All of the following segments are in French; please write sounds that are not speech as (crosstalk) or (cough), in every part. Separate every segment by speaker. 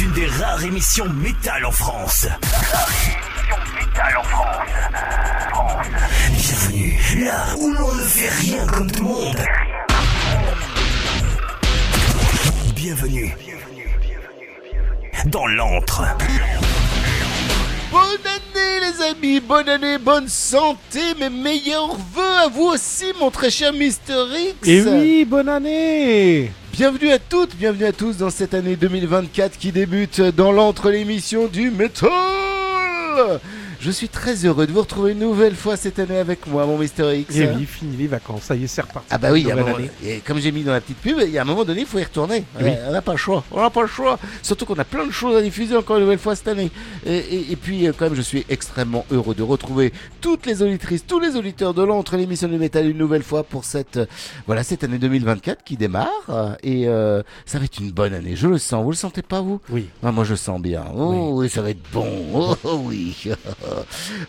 Speaker 1: Une des rares émissions métal en France. Bienvenue là où l'on ne fait rien comme tout le monde. Bienvenue dans l'antre.
Speaker 2: Bonne année les amis, bonne année, bonne santé, mes meilleurs voeux à vous aussi mon très cher Mister X.
Speaker 3: Et oui, bonne année
Speaker 2: Bienvenue à toutes, bienvenue à tous dans cette année 2024 qui débute dans l'entre l'émission du métal. Je suis très heureux de vous retrouver une nouvelle fois cette année avec moi, mon Mister X.
Speaker 3: Et oui, fini les vacances, ça y est, c'est reparti.
Speaker 2: Ah bah oui, il y a moment- et comme j'ai mis dans la petite pub, il y a un moment donné, il faut y retourner.
Speaker 3: Oui.
Speaker 2: Euh, On n'a pas le choix. On n'a pas le choix. Surtout qu'on a plein de choses à diffuser encore une nouvelle fois cette année. Et, et- et puis, euh, quand même, je suis extrêmement heureux de retrouver toutes les auditrices, tous les auditeurs de l'entre l'émission du métal une nouvelle fois pour cette, euh, voilà, cette année 2024 qui démarre. Et euh, ça va être une bonne année. Je le sens. Vous le sentez pas, vous?
Speaker 3: Oui.
Speaker 2: ah, moi je sens bien. Oh oui, ça va être bon. Oh oui. (laughs)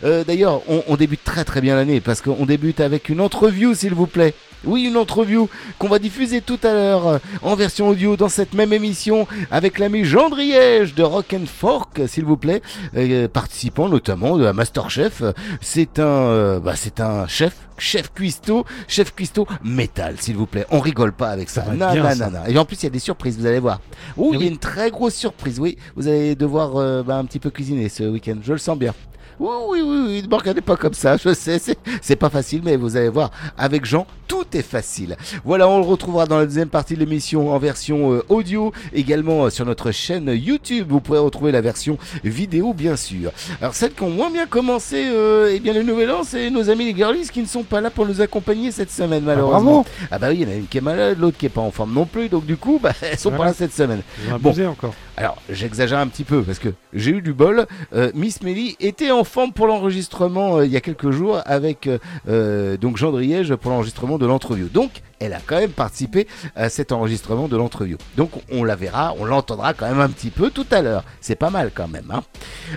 Speaker 2: Euh, D'ailleurs, on, on débute très très bien l'année parce qu'on débute avec une entreview, s'il vous plaît. Oui, une entreview qu'on va diffuser tout à l'heure euh, en version audio dans cette même émission avec l'ami Jean Driège de Rock and Fork, s'il vous plaît, euh, participant notamment de la Masterchef. C'est un, euh, bah, c'est un chef, chef cuistot, chef cuistot métal, s'il vous plaît. On rigole pas avec ça.
Speaker 3: Ça bien,
Speaker 2: non,
Speaker 3: ça.
Speaker 2: non, non. Et en plus, il y a des surprises, vous allez voir. Oh, il y a une très grosse surprise, oui. Vous allez devoir euh, bah, un petit peu cuisiner ce week-end, je le sens bien. Oui, oui, oui, oui, ne me regardez pas comme ça, je sais, c'est- pas facile, mais vous allez voir, avec Jean, tout est facile. Voilà, on le retrouvera dans la deuxième partie de l'émission en version euh, audio, également euh, sur notre chaîne YouTube, vous pourrez retrouver la version vidéo, bien sûr. Alors, celles qui ont moins bien commencé, euh, eh bien, le nouvel an, c'est nos amis les girlies qui ne sont pas là pour nous accompagner cette semaine, malheureusement.
Speaker 3: bravo.
Speaker 2: Ah bah oui, il y en a une qui est malade, l'autre qui est pas en forme non plus, donc du coup, bah, elles sont pas là cette semaine. Bon.
Speaker 3: encore.
Speaker 2: Alors, j'exagère un petit peu parce que j'ai eu du bol. Euh, Miss Melly était en forme pour l'enregistrement euh, il y a quelques jours avec euh, euh, donc Jean Driège pour l'enregistrement de l'entrevue. Donc, elle a quand même participé à cet enregistrement de l'entrevue. Donc, on la verra, on l'entendra quand même un petit peu tout à l'heure. C'est pas mal quand même. Hein.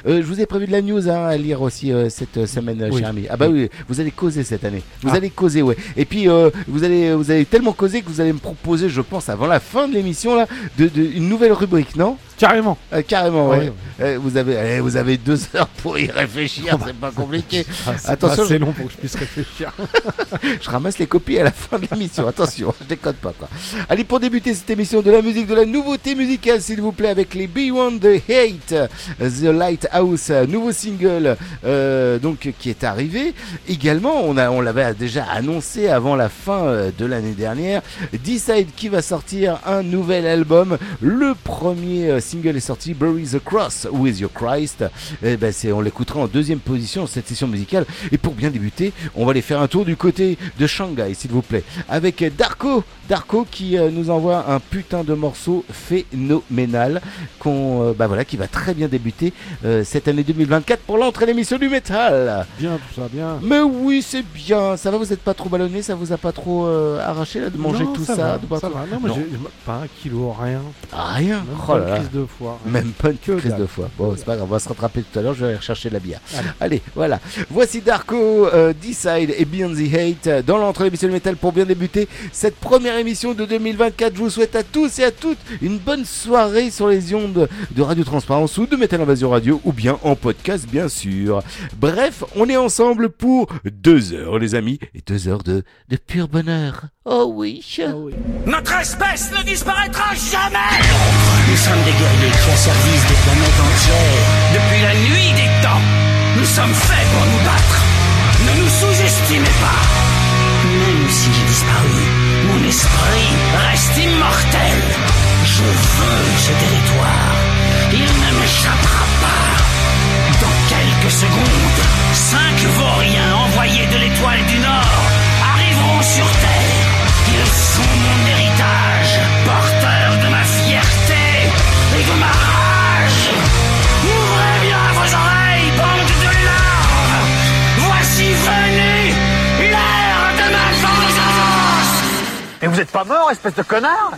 Speaker 2: Euh, je vous ai prévu de la news hein, à lire aussi euh, cette euh, semaine,
Speaker 3: Oui.
Speaker 2: cher ami. Ah bah oui, vous allez causer cette année. Vous
Speaker 3: Ah.
Speaker 2: allez causer, ouais. Et puis, euh, vous allez, vous allez tellement causer que vous allez me proposer, je pense, avant la fin de l'émission là, de, de- une nouvelle rubrique, non?
Speaker 3: Carrément.
Speaker 2: euh, carrément, ouais.
Speaker 3: Ouais,
Speaker 2: Euh, vous avez, allez, vous avez deux (laughs) heures pour y réfléchir, c'est pas compliqué.
Speaker 3: Ah, c'est
Speaker 2: Attention,
Speaker 3: pas assez long pour que je puisse réfléchir. (laughs)
Speaker 2: Je ramasse les copies à la fin de l'émission. Attention, (laughs) je déconne pas quoi. Allez, pour débuter cette émission de la musique, de la nouveauté musicale, s'il vous plaît, avec les Beyond the Hate, The Lighthouse, nouveau single, euh, donc qui est arrivé. Également, on a, on l'avait déjà annoncé avant la fin euh, de l'année dernière. Decide qui va sortir un nouvel album. Le premier euh, single est sorti, Bury the Cross with Your Christ. Eh ben, c'est, on l'écoutera en deuxième position cette session musicale. Et pour bien débuter, on va aller faire un tour du côté de Shanghai, s'il vous plaît, avec Darko. Darko qui euh, nous envoie un putain de morceau phénoménal, qu'on, euh, bah voilà, qui va très bien débuter euh, cette année 2024 pour l'entrée de l'émission du métal.
Speaker 3: Bien, tout ça, bien.
Speaker 2: Mais oui, c'est bien. Ça va, vous êtes pas trop ballonné, ça vous a pas trop euh, arraché là de manger
Speaker 3: Non,
Speaker 2: tout
Speaker 3: ça.
Speaker 2: ça,
Speaker 3: va,
Speaker 2: de pas
Speaker 3: ça
Speaker 2: trop-
Speaker 3: va. Non, moi,
Speaker 2: Non.
Speaker 3: j'ai pas un kilo, rien.
Speaker 2: Ah, rien?
Speaker 3: Même
Speaker 2: Oh
Speaker 3: pas une crise de foie. rien.
Speaker 2: Même pas une
Speaker 3: Que
Speaker 2: crise de foi. Bon, c'est pas grave, on va se rattraper tout à l'heure, je vais aller rechercher de la bière.
Speaker 3: Allez.
Speaker 2: Allez, voilà. Voici Darko, euh, Decide et Beyond the Hate dans l'entrée de l'émission du métal pour bien débuter cette première émission de 2024. Je vous souhaite à tous et à toutes une bonne soirée sur les ondes de Radio Transparence ou de Metal Invasion Radio ou bien en podcast, bien sûr. Bref, on est ensemble pour deux heures, les amis, et deux heures de, de pur bonheur. Oh oui.
Speaker 3: Oui.
Speaker 1: Notre espèce ne disparaîtra jamais
Speaker 4: Nous sommes des guerriers qui au service des planètes entières.
Speaker 1: Depuis la nuit des temps, nous sommes faits pour nous battre. Ne nous sous-estimez pas.
Speaker 4: Même si j'ai disparu, mon esprit
Speaker 1: Reste immortel.
Speaker 4: Je veux ce territoire.
Speaker 1: Il ne m'échappera pas.
Speaker 4: Dans quelques secondes,
Speaker 1: Cinq vauriens envoyés de l'étoile du Nord arriveront sur Terre. Ils sont mon héritage, Et
Speaker 5: vous êtes pas mort, espèce de connard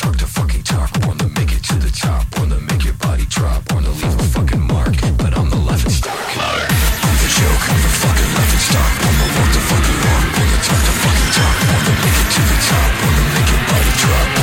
Speaker 6: born to the fucking talk, born to make it to the top, to make your body drop, to leave a fucking mark. But I'm the laughing stock. I'm the joke, the fucking laughing stock. Born to walk the fucking walk, to talk the fucking talk, to make it to the top, to make your body drop,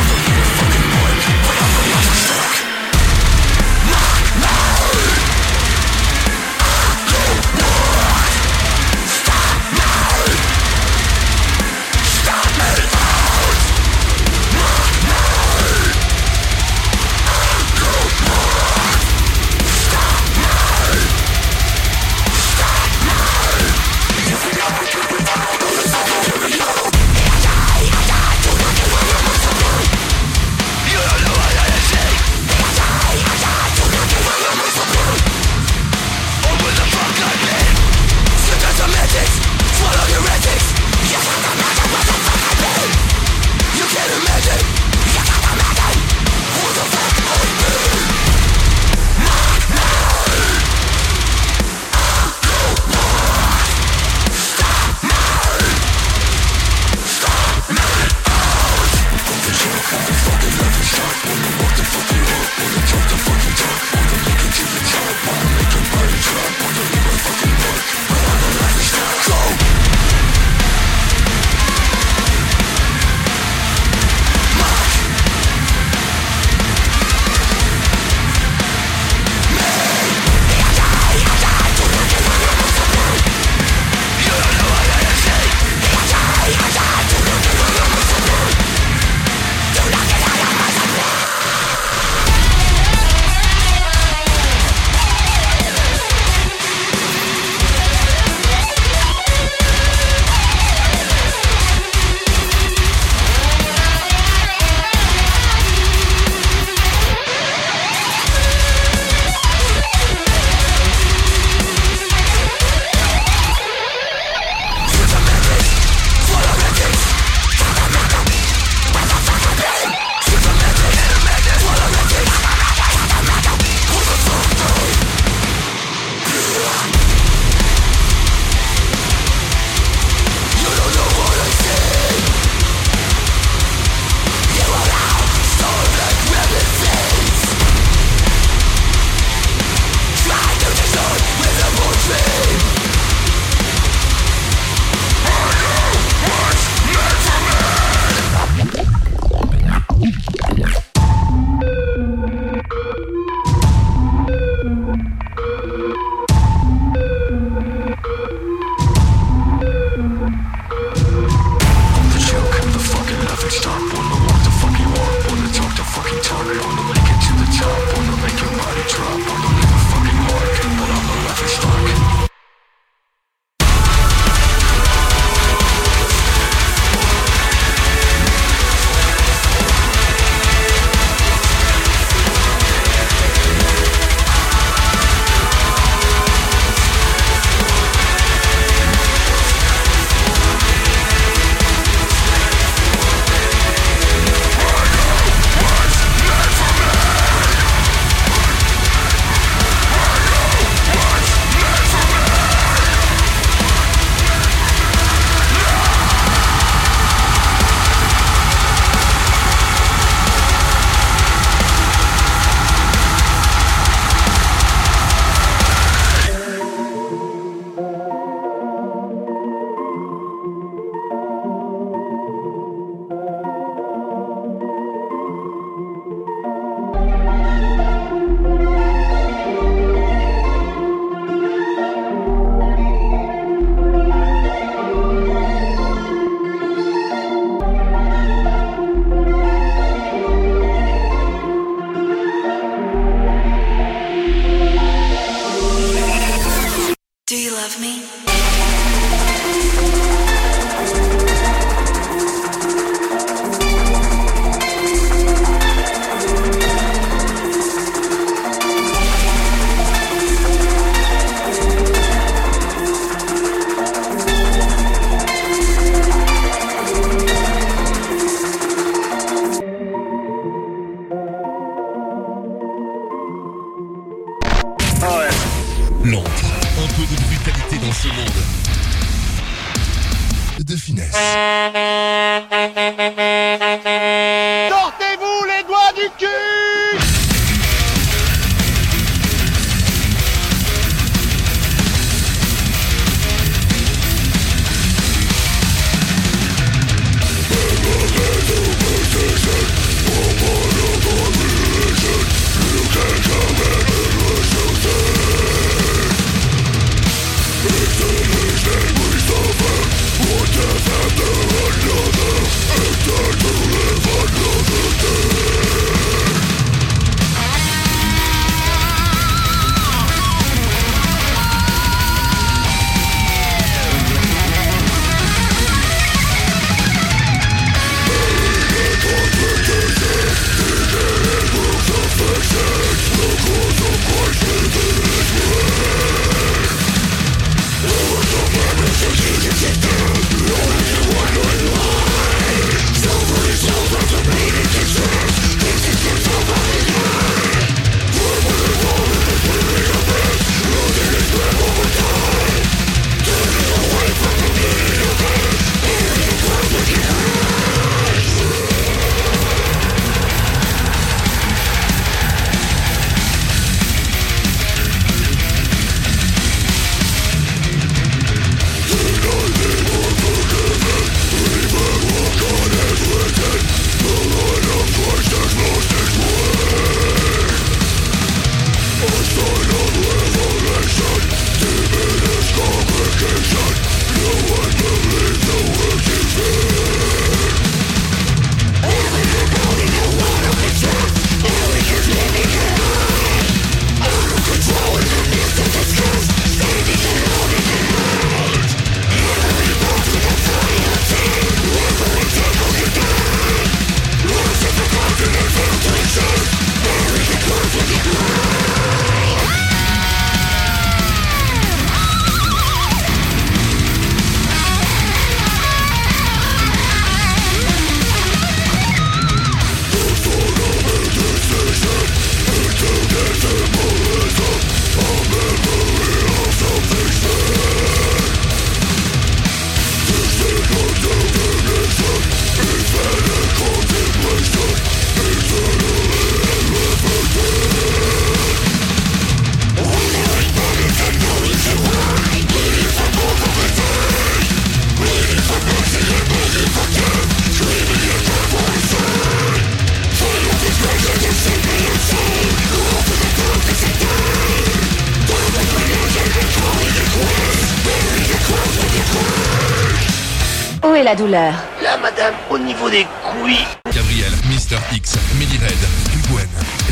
Speaker 7: la douleur
Speaker 4: Là, madame, au niveau des couilles.
Speaker 8: Gabriel, Mister X, Melly Red, Gwen,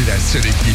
Speaker 8: la seule équipe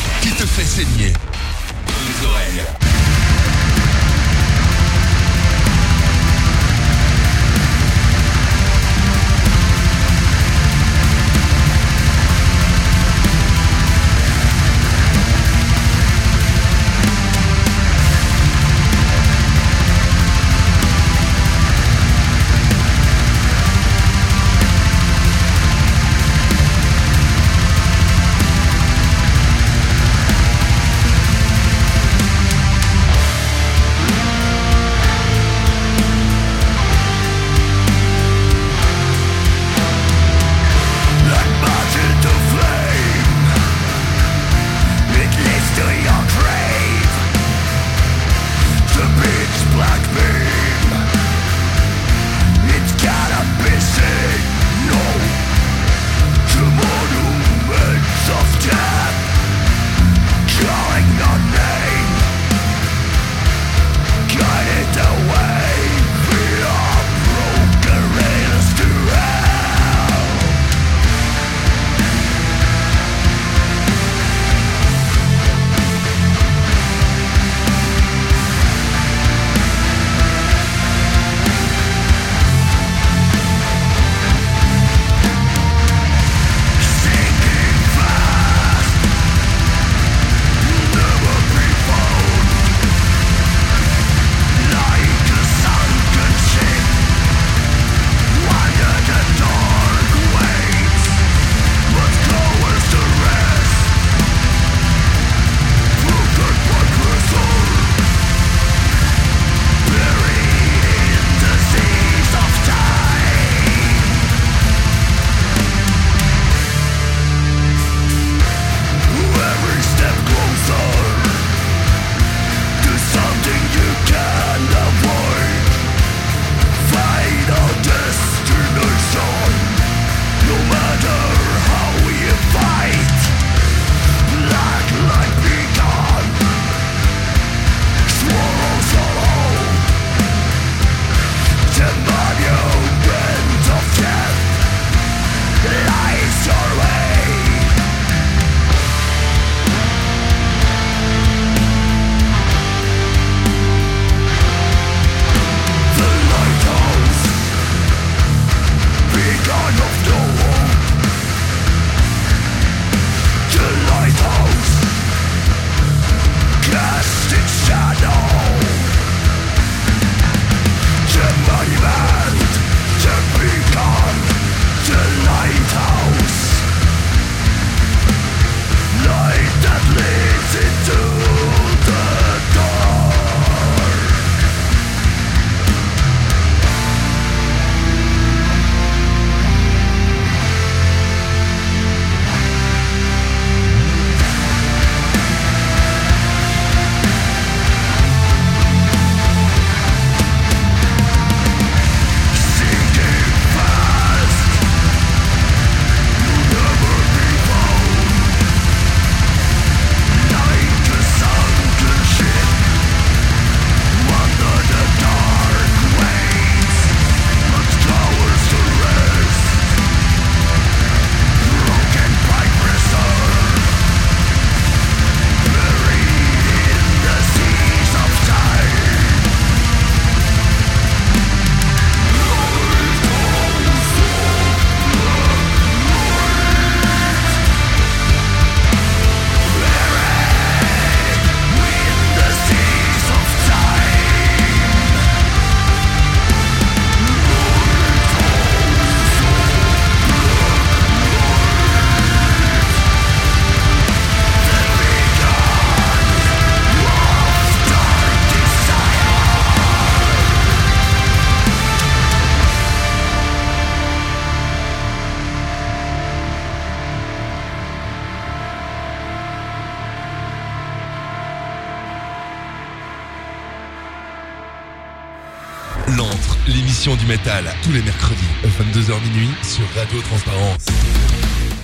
Speaker 9: Radio Transparence.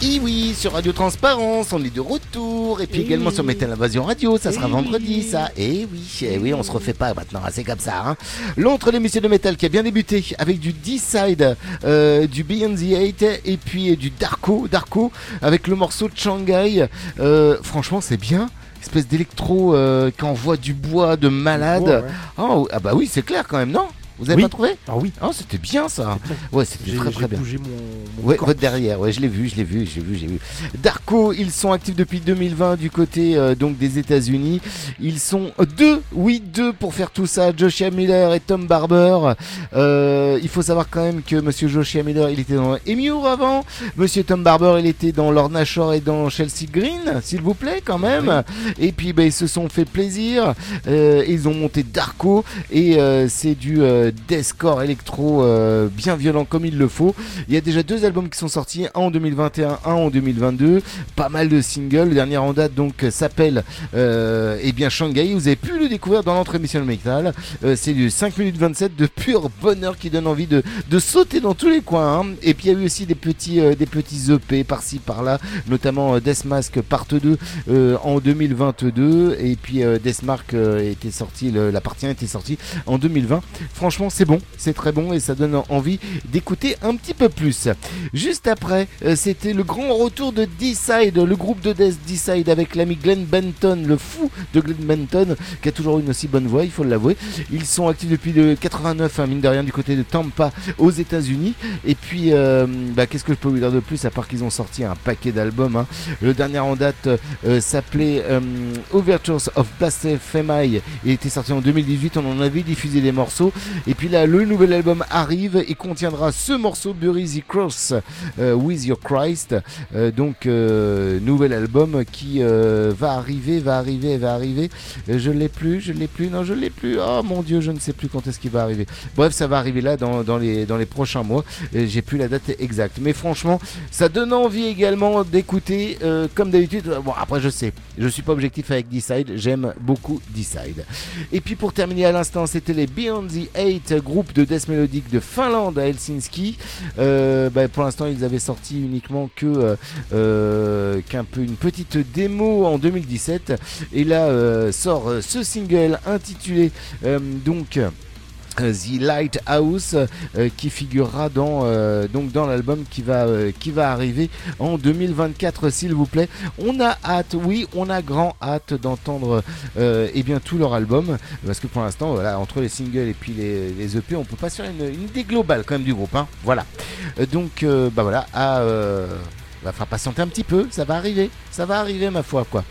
Speaker 2: Et oui, sur Radio Transparence, on est de retour. Et puis également sur Metal Invasion Radio, ça sera vendredi, ça. Et oui, eh oui, on se refait pas maintenant, hein, c'est comme ça. Hein. L'autre, l'émission de métal qui a bien débuté avec du D-Side, euh, du Beyond the Eight et puis euh, du Darko, Darko avec le morceau de Shanghai. Euh, franchement, c'est bien. Espèce d'électro euh, qui envoie du bois de malade.
Speaker 3: bois, ouais.
Speaker 2: Oh, ah bah oui, c'est clair quand même, non? Vous avez
Speaker 3: Oui.
Speaker 2: pas trouvé
Speaker 3: Ah oui.
Speaker 2: Oh, c'était bien ça. Ouais, c'était très très bien.
Speaker 3: bougé mon, mon
Speaker 2: Ouais, votre derrière, ouais, je l'ai vu, je l'ai vu, j'ai vu, j'ai vu. Darko, ils sont actifs depuis 2020 du côté euh, donc des États-Unis. Ils sont deux, oui deux pour faire tout ça. Joshua Miller et Tom Barber. Euh, il faut savoir quand même que Monsieur Joshua Miller, il était dans Emure avant. Monsieur Tom Barber, il était dans Lorna Shore et dans Chelsea Green, s'il vous plaît, quand même. Et puis, ben, ils se sont fait plaisir. Euh, ils ont monté Darko et euh, c'est du euh, deathcore électro bien violent comme il le faut. Il y a déjà deux albums qui sont sortis, un en 2021, un en 2022. Pas mal de singles. Le dernier en date donc s'appelle euh, eh bien Shanghai. Vous avez pu le découvrir dans notre émission Metal. Euh, c'est du 5 minutes 27 de pur bonheur qui donne envie de, de sauter dans tous les coins. hein. Et puis il y a eu aussi des petits, euh, des petits EP par-ci par-là, notamment Death Mask Part 2 euh, en 2022. Et puis Death Mark était sorti, la partie 1 était sortie en 2020. Franchement, c'est bon, c'est très bon et ça donne envie d'écouter un petit peu plus. Juste après, euh, c'était le grand retour de D-Side, le groupe de Death D-Side avec l'ami Glenn Benton, le fou de Glenn Benton, qui a toujours une aussi bonne voix, il faut l'avouer. Ils sont actifs depuis le 89, hein, mine de rien, du côté de Tampa, aux États-Unis. Et puis, euh, bah, qu'est-ce que je peux vous dire de plus, à part qu'ils ont sorti un paquet d'albums. hein. Le dernier en date euh, s'appelait Overtures of Blasphemy. Il était sorti en 2018, on en avait diffusé des morceaux. Et puis là, le nouvel album arrive et contiendra ce morceau Bury the Cross euh, with Your Christ. Euh, donc, euh, nouvel album qui va arriver, va arriver, va arriver. Je l'ai plus, je l'ai plus, non, je l'ai plus. Oh mon dieu, je ne sais plus quand est-ce qu'il va arriver. Bref, ça va arriver là dans, les, dans les prochains mois. J'ai plus la date exacte. Mais franchement, ça donne envie également d'écouter, comme d'habitude. Bon, après, je sais, je suis pas objectif avec D-Side, j'aime beaucoup D-Side. Et puis pour terminer à l'instant, c'était les Beyond the Groupe de death mélodique de Finlande à Helsinki. Euh, bah, pour l'instant, ils avaient sorti uniquement que euh, euh, qu'un peu une petite démo en 2017. Et là sort ce single intitulé donc. Euh, The Lighthouse euh, qui figurera dans euh, donc dans l'album qui va euh, qui va arriver en 2024 s'il vous plaît. On a hâte, oui, on a grand hâte d'entendre eh bien tout leur album parce que pour l'instant voilà entre les singles et puis les, les EP on peut pas se faire une, une idée globale quand même du groupe hein. Voilà. Donc bah voilà à va falloir patienter un petit peu, ça va arriver, ça va arriver ma foi quoi.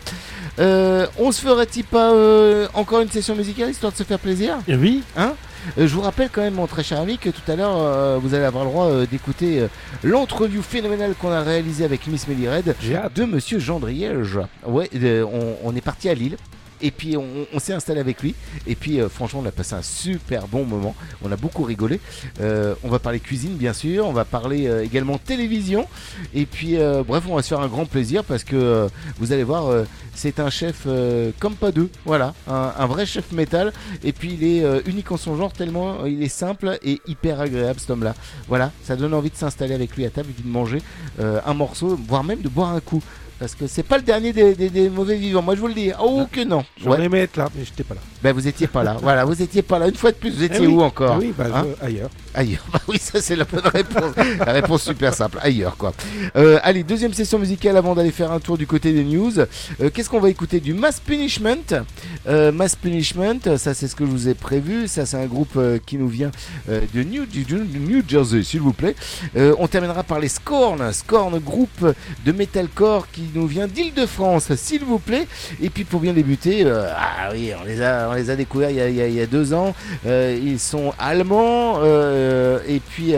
Speaker 2: Euh, on se ferait-il pas euh, encore une session musicale histoire de se faire plaisir?
Speaker 3: Oui.
Speaker 2: Hein? Je vous rappelle quand même, mon très cher ami, que tout à l'heure, euh, vous allez avoir le droit euh, d'écouter euh, l'entrevue phénoménale qu'on a réalisée avec Miss Melly Red de Monsieur Jean Driège. Ouais, euh, on, on est parti à Lille. Et puis on, s'est installé avec lui. Et puis euh, franchement, on a passé un super bon moment. On a beaucoup rigolé. Euh, on va parler cuisine, bien sûr. On va parler euh, également télévision. Et puis bref, on va se faire un grand plaisir parce que vous allez voir, c'est un chef comme pas deux. Voilà, un, vrai chef métal. Et puis il est unique en son genre tellement il est simple et hyper agréable cet homme-là. Voilà, ça donne envie de s'installer avec lui à table et de manger un morceau, voire même de boire un coup. Parce que c'est pas le dernier des, des- des mauvais vivants. Moi je vous le dis. Oh que non.
Speaker 3: J'en
Speaker 2: Ouais.
Speaker 3: aimais être là, mais j'étais pas là.
Speaker 2: Ben vous étiez pas là. (laughs) voilà, vous étiez pas là. Une fois de plus, vous étiez
Speaker 3: Eh oui.
Speaker 2: où encore
Speaker 3: Ah Oui, bah,
Speaker 2: Hein
Speaker 3: je- ailleurs.
Speaker 2: Ailleurs. (laughs) Bah oui, ça c'est la bonne réponse. la réponse super simple. Ailleurs quoi. Euh, allez, deuxième session musicale avant d'aller faire un tour du côté des news. Euh, Qu'est-ce qu'on va écouter Du Mass Punishment. Euh, Mass Punishment, ça c'est ce que je vous ai prévu. Ça c'est un groupe qui nous vient de New, du- New Jersey, s'il vous plaît. On terminera par les Scorn. Scorn, groupe de metalcore qui nous vient d'Île-de-France, s'il vous plaît. Et puis pour bien débuter, euh, ah oui, on les a, découverts il y a, il il deux ans. Euh, ils sont allemands euh, et puis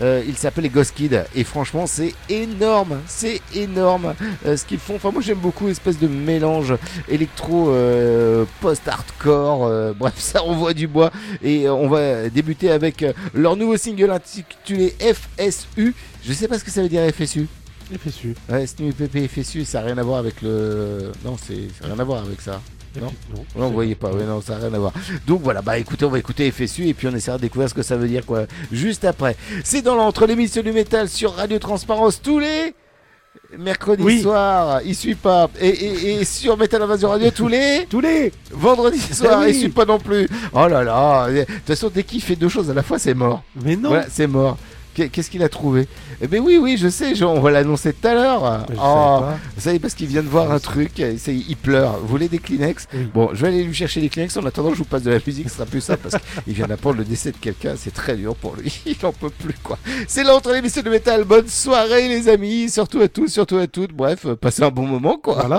Speaker 2: ils s'appellent les Ghost Kids. Et franchement, c'est énorme, c'est énorme ce qu'ils font. Enfin, moi j'aime beaucoup espèce de mélange électro post-hardcore. bref, (laughs) ça envoie du bois. Et on va débuter avec leur nouveau single intitulé FSU. Je sais pas ce que ça veut dire FSU.
Speaker 3: FSU.
Speaker 2: Ouais, SNUPP FSU, ça n'a rien à voir avec le. Non, c'est rien à voir avec ça. Non,
Speaker 6: Non,
Speaker 2: non, vous voyez pas, ouais, non, ça n'a rien à voir. Donc voilà, bah écoutez, on va écouter FSU et puis on essaiera de découvrir ce que ça veut dire quoi. Juste après. C'est dans l'entre l'émission du métal sur Radio Transparence tous les mercredis
Speaker 6: Oui.
Speaker 2: soirs, il suit pas. Et, et, et sur Metal Invasion Radio tous les (laughs)
Speaker 6: Tous les
Speaker 2: vendredis soirs,
Speaker 6: oui.
Speaker 2: il suit pas non plus. Oh là là, de toute façon dès qu'il fait deux choses à la fois, c'est mort.
Speaker 6: Mais non
Speaker 2: Voilà, c'est mort. Qu'est- Qu'est-ce qu'il a trouvé? Eh ben oui, oui, je sais, je- on va l'annoncer tout à l'heure. Oh, vous savez, parce qu'il vient de voir un truc, il pleure. Vous voulez des Kleenex?
Speaker 6: Oui.
Speaker 2: Bon, je vais aller lui chercher les Kleenex. En attendant, je vous passe de la musique, ce sera plus simple parce qu'il vient d'apprendre le décès de quelqu'un. C'est très dur pour lui. (laughs) Il en peut plus, quoi. C'est l'entre l'émission de métal. Bonne soirée, les amis. Surtout à tous, surtout à toutes. Bref, euh, passez un bon moment, quoi.
Speaker 6: Voilà.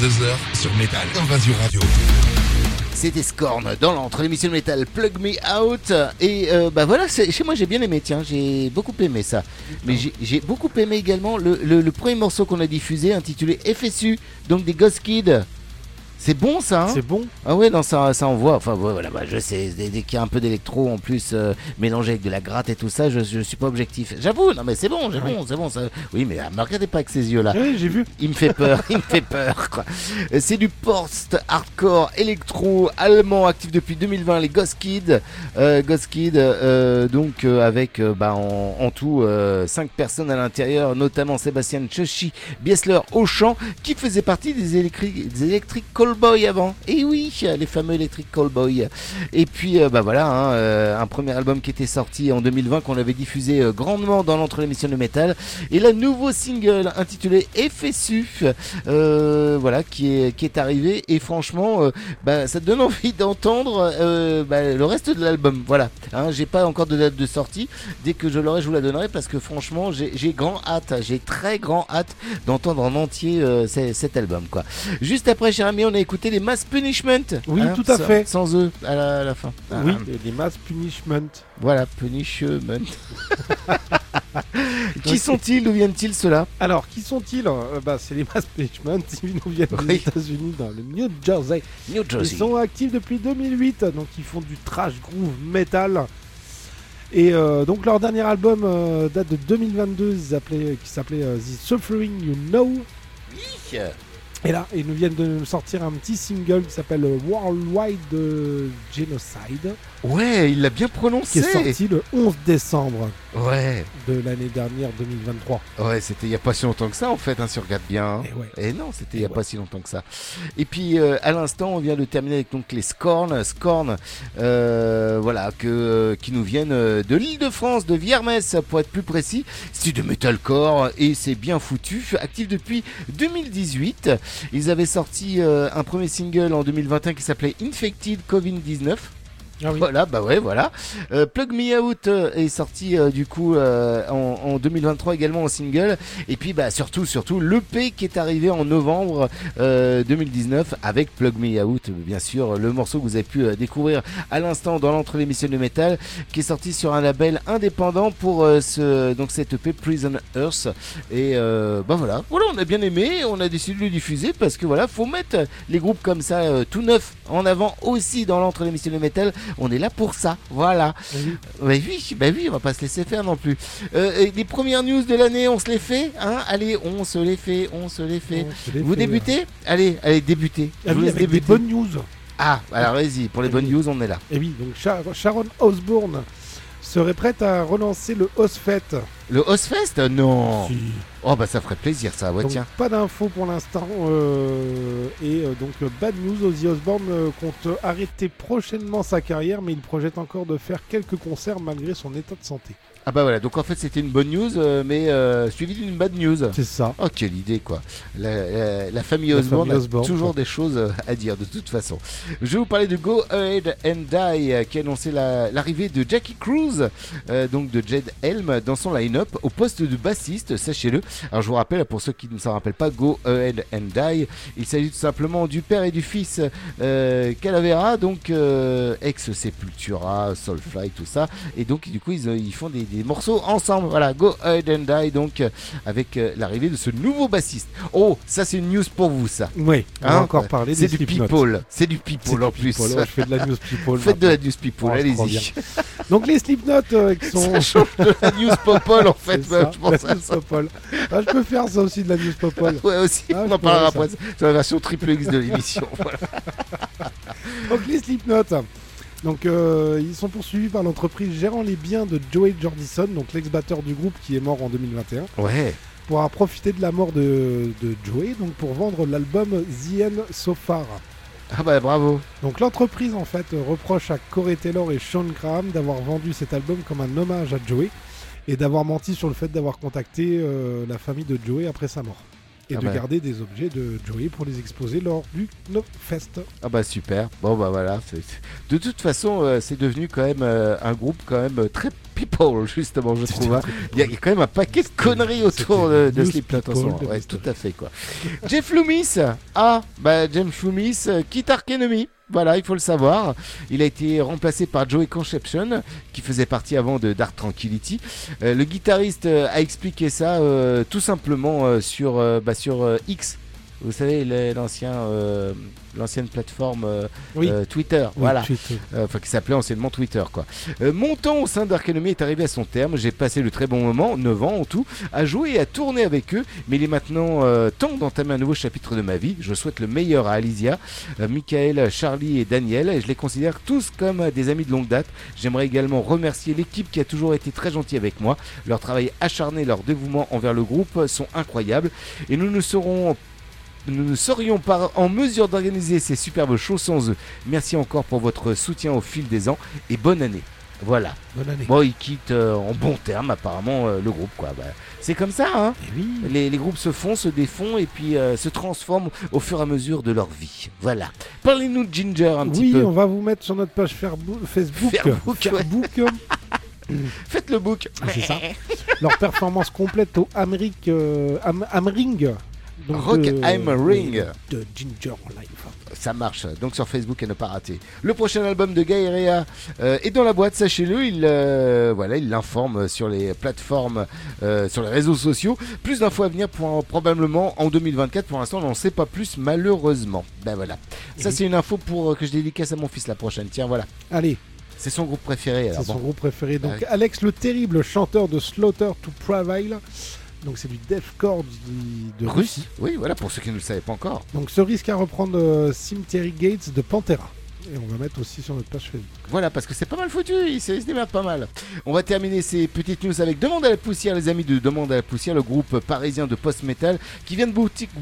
Speaker 9: 20h-22h sur Métal Invasion Radio.
Speaker 2: C'était Scorn dans l'entre l'émission de métal Plug Me Out. Et euh, bah voilà chez moi j'ai bien aimé tiens j'ai beaucoup aimé ça. Mais j'ai- beaucoup aimé également le, le- le premier morceau qu'on a diffusé intitulé FSU donc des Ghost Kids c'est bon ça hein
Speaker 3: C'est bon
Speaker 2: ah ouais non ça, ça envoie enfin ouais, voilà bah, je sais dès, dès qu'il y a un peu d'électro en plus euh, mélangé avec de la gratte et tout ça je, je suis pas objectif j'avoue non mais c'est bon c'est bon c'est bon ça oui mais euh, me regardez pas avec ces yeux là
Speaker 3: Oui, j'ai vu.
Speaker 2: il me fait peur, (laughs) il me fait peur quoi. C'est du post-hardcore électro allemand actif depuis 2020, les Ghost Kids. Euh, Ghost Kids, euh, donc avec bah, en, en tout 5 personnes à l'intérieur, notamment Sébastien Choshi, Biesler au chant, qui faisait partie des, électri- des Electric Callboy avant. Et oui, les fameux Electric Callboy. Et puis euh, bah voilà, hein, euh, un premier album qui était sorti en 2020 qu'on avait diffusé euh, grandement dans l'entre l'émission de métal. Et là, nouveau single intitulé FSU, euh, voilà, qui est, qui est arrivé. Et franchement, bah, ça donne (laughs) envie d'entendre euh, bah, le reste de l'album. Voilà, hein, j'ai pas encore de date de sortie. Dès que je l'aurai, je vous la donnerai parce que franchement, j'ai grand hâte, j'ai très grand hâte d'entendre en entier cet album. quoi. Juste après, cher ami, on écouté les Mass Punishment.
Speaker 3: Oui,
Speaker 2: hein,
Speaker 3: tout à
Speaker 2: sans-
Speaker 3: fait.
Speaker 2: Sans eux à la, à la fin.
Speaker 3: Oui,
Speaker 2: Ah,
Speaker 3: les mass punishment.
Speaker 2: voilà, Punishment. (laughs) Qui sont-ils D'où viennent-ils ceux-là?
Speaker 3: Alors, qui sont-ils? Euh, bah, C'est les Mass Management. (laughs) Ils nous viennent des. États-Unis, dans le New Jersey.
Speaker 2: New
Speaker 3: Ils sont actifs depuis 2008, donc ils font du trash groove metal. Et euh, donc leur dernier album euh, date de 2022, ils qui s'appelait euh, The Suffering You Know. Et là, ils nous viennent de nous sortir un petit single qui s'appelle Worldwide Genocide,
Speaker 2: Ouais, il l'a bien
Speaker 3: qui
Speaker 2: prononcé.
Speaker 3: est sorti le 11 décembre
Speaker 2: Ouais,
Speaker 3: de l'année dernière 2023.
Speaker 2: ouais, c'était il y a pas si longtemps que ça en fait, hein, si on regarde bien. hein.
Speaker 3: Et ouais.
Speaker 2: Et non, c'était il y a
Speaker 3: ouais.
Speaker 2: pas si longtemps que ça. Et puis euh, à l'instant, on vient de terminer avec donc les Scorn, Scorn, euh, voilà, que euh, qui nous viennent euh, de l'Île-de-France, de Viermès pour être plus précis. C'est de metalcore et c'est bien foutu. Actif depuis 2018. Ils avaient sorti euh, un premier single en 2021 qui s'appelait Infected Covid-19.
Speaker 3: Ah.
Speaker 2: Voilà, bah ouais, voilà. Euh, Plug Me Out euh, est sorti euh, du coup en, en 2023 également en single. Et puis bah surtout, surtout l'EP qui est arrivé en novembre euh, 2019 avec Plug Me Out, bien sûr, le morceau que vous avez pu découvrir à l'instant dans l'entre l'émission de métal, qui est sorti sur un label indépendant pour ce donc cette EP Prison Earth. Et bah voilà, voilà, on a bien aimé, on a décidé de le diffuser parce que voilà, faut mettre les groupes comme ça tout neufs en avant aussi dans l'entre l'émission de métal. On est là pour ça, voilà.
Speaker 3: Oui.
Speaker 2: Bah oui, bah oui, on va pas se laisser faire non plus. Euh, les premières news de l'année, on se les fait, hein Allez, on se les fait, on se les fait.
Speaker 3: On se les
Speaker 2: Vous
Speaker 3: fait,
Speaker 2: débutez Allez, allez, débutez.
Speaker 3: Ah oui, des bonnes news.
Speaker 2: Ah, alors vas-y, pour les bonnes news, on est là.
Speaker 3: Et oui, donc Char- Sharon Osbourne serait prête à relancer le Ozfest.
Speaker 2: Le Ozfest Non.
Speaker 3: Si.
Speaker 2: Oh bah ça ferait plaisir ça, ouais
Speaker 3: Donc,
Speaker 2: tiens.
Speaker 3: pas d'infos pour l'instant. euh, et euh, donc, euh, bad news, Ozzy Osbourne euh, compte arrêter prochainement sa carrière, mais il projette encore de faire quelques concerts malgré son état de santé.
Speaker 2: Ah bah voilà, donc en fait c'était une bonne new, euh, mais euh, suivi d'une bad news.
Speaker 3: C'est ça.
Speaker 2: Oh quelle idée quoi. La, la- la famille Osborne a
Speaker 3: Osborne,
Speaker 2: toujours
Speaker 3: quoi.
Speaker 2: des choses euh, à dire de toute façon. Je vais vous parler de Go Ahead and Die euh, qui a annoncé la- l'arrivée de Jackie Cruz, euh, donc de Jed Helm dans son line-up au poste de bassiste, sachez-le. Alors je vous rappelle, pour ceux qui ne s'en rappellent pas, Go Ahead and Die, il s'agit tout simplement du père et du fils Calavera, donc ex-Sepultura, Soulfly, tout ça. Et donc du coup ils, ils font des, des morceaux ensemble. Voilà, Go Ahead and Die, donc euh, avec euh, l'arrivée de ce nouveau bassiste. Oh, ça c'est une news pour vous ça.
Speaker 3: Oui, on
Speaker 2: Hein,
Speaker 3: va encore parler
Speaker 2: C'est du people, c'est du
Speaker 3: C'est
Speaker 2: people en plus.
Speaker 3: people. Ouais, je fais de la news people. (laughs)
Speaker 2: Faites de la news people,
Speaker 3: Oh, c'est
Speaker 2: allez-y.
Speaker 3: Donc les Slipknot euh, qui (laughs) sont...
Speaker 2: Ça change de la news popol en fait,
Speaker 3: C'est
Speaker 2: je pense
Speaker 3: la
Speaker 2: à
Speaker 3: news
Speaker 2: ça.
Speaker 3: popol. Ah, je peux faire ça aussi de la news popol. (laughs)
Speaker 2: Ouais aussi,
Speaker 3: Ah,
Speaker 2: on en parlera après sur la version triple X de l'émission. voilà.
Speaker 3: Donc les Slipknot. Donc euh, ils sont poursuivis par l'entreprise gérant les biens de Joey Jordison, donc l'ex-batteur du groupe qui est mort en 2021,
Speaker 2: Ouais.
Speaker 3: pour avoir profité de la mort de, de Joey, donc pour vendre l'album The End So Far.
Speaker 2: Ah bah bravo.
Speaker 3: Donc l'entreprise en fait reproche à Corey Taylor et Sean Graham d'avoir vendu cet album comme un hommage à Joey et d'avoir menti sur le fait d'avoir contacté euh, la famille de Joey après sa mort. Et
Speaker 2: Ah
Speaker 3: de
Speaker 2: bah.
Speaker 3: garder des objets de Joey pour les exposer lors du Knopfest.
Speaker 2: Ah bah super. Bon bah voilà. De toute façon, euh, c'est devenu quand même euh, un groupe quand même euh, très people (laughs) justement, je trouve. hein. Il y, a quand même un paquet de conneries autour de, de
Speaker 3: de
Speaker 2: Ouais, tout à fait quoi. (laughs) Jeff Loomis. Ah bah Jeff Loomis quitte Ark Enemy. Voilà, il faut le savoir. Il a été remplacé par Joey Conception, qui faisait partie avant de Dark Tranquility. Euh, le guitariste euh, a expliqué ça euh, tout simplement sur, bah, sur X. Vous savez, l'ancien, euh, l'ancienne plateforme euh,
Speaker 3: Oui.
Speaker 2: euh, Twitter,
Speaker 3: Oui,
Speaker 2: voilà, enfin qui s'appelait anciennement Twitter quoi. Mon temps au sein d'Ark Enemy est arrivé à son terme. J'ai passé le très bon moment, 9 ans en tout, à jouer et à tourner avec eux. Mais il est maintenant temps d'entamer un nouveau chapitre de ma vie. Je souhaite le meilleur à Alicia, Michael, Charlie et Daniel. Et je les considère tous comme des amis de longue date. J'aimerais également remercier l'équipe qui a toujours été très gentille avec moi. Leur travail acharné, leur dévouement envers le groupe sont incroyables. Et nous ne serons nous ne serions pas en mesure d'organiser ces superbes shows sans eux. Merci encore pour votre soutien au fil des ans et bonne année. Voilà.
Speaker 3: Bonne année.
Speaker 2: Bon, ils quittent euh, en bon terme apparemment euh, le groupe quoi. Bah, c'est comme ça hein.
Speaker 3: Et oui.
Speaker 2: Les, les groupes se font, se défont et puis euh, se transforment au fur et à mesure de leur vie. Voilà. Parlez-nous de Ginger un petit
Speaker 3: Oui,
Speaker 2: peu.
Speaker 3: on va vous mettre sur notre page Fairbo- Facebook.
Speaker 2: Fairbook, ouais. (laughs) Faites le book.
Speaker 3: c'est ça. Leur performance complète au Am- Amring Donc,
Speaker 2: Rockheim
Speaker 3: de-
Speaker 2: Ring.
Speaker 3: De Ginger Life.
Speaker 2: Ça marche, donc sur Facebook à ne pas rater. Le prochain album de Guy Rea euh, est dans la boîte, sachez-le, il euh, voilà, il l'informe sur les plateformes, euh, sur les réseaux sociaux. Plus d'infos à venir pour, probablement en 2024. Pour l'instant, on n'en sait pas plus, malheureusement. Ben voilà. Ça, c'est une info pour euh, que je dédicace à mon fils la prochaine. Tiens, voilà.
Speaker 3: Allez,
Speaker 2: C'est son groupe préféré.
Speaker 3: C'est son
Speaker 2: bon.
Speaker 3: groupe préféré. Donc
Speaker 2: Ouais.
Speaker 3: Alex le terrible, chanteur de Slaughter to Prevail. Donc c'est du deathcore de
Speaker 2: Russe.
Speaker 3: Russie.
Speaker 2: Oui, voilà, pour ceux qui ne le savaient pas encore.
Speaker 3: Donc ce risque à reprendre euh, Cemetery Gates de Pantera. Et on va mettre aussi sur notre page Facebook.
Speaker 2: Voilà, parce que c'est pas mal foutu, il se, il se démerde pas mal. On va terminer ces petites news avec Demande à la poussière, les amis de Demande à la poussière, le groupe parisien de post-metal qui vient de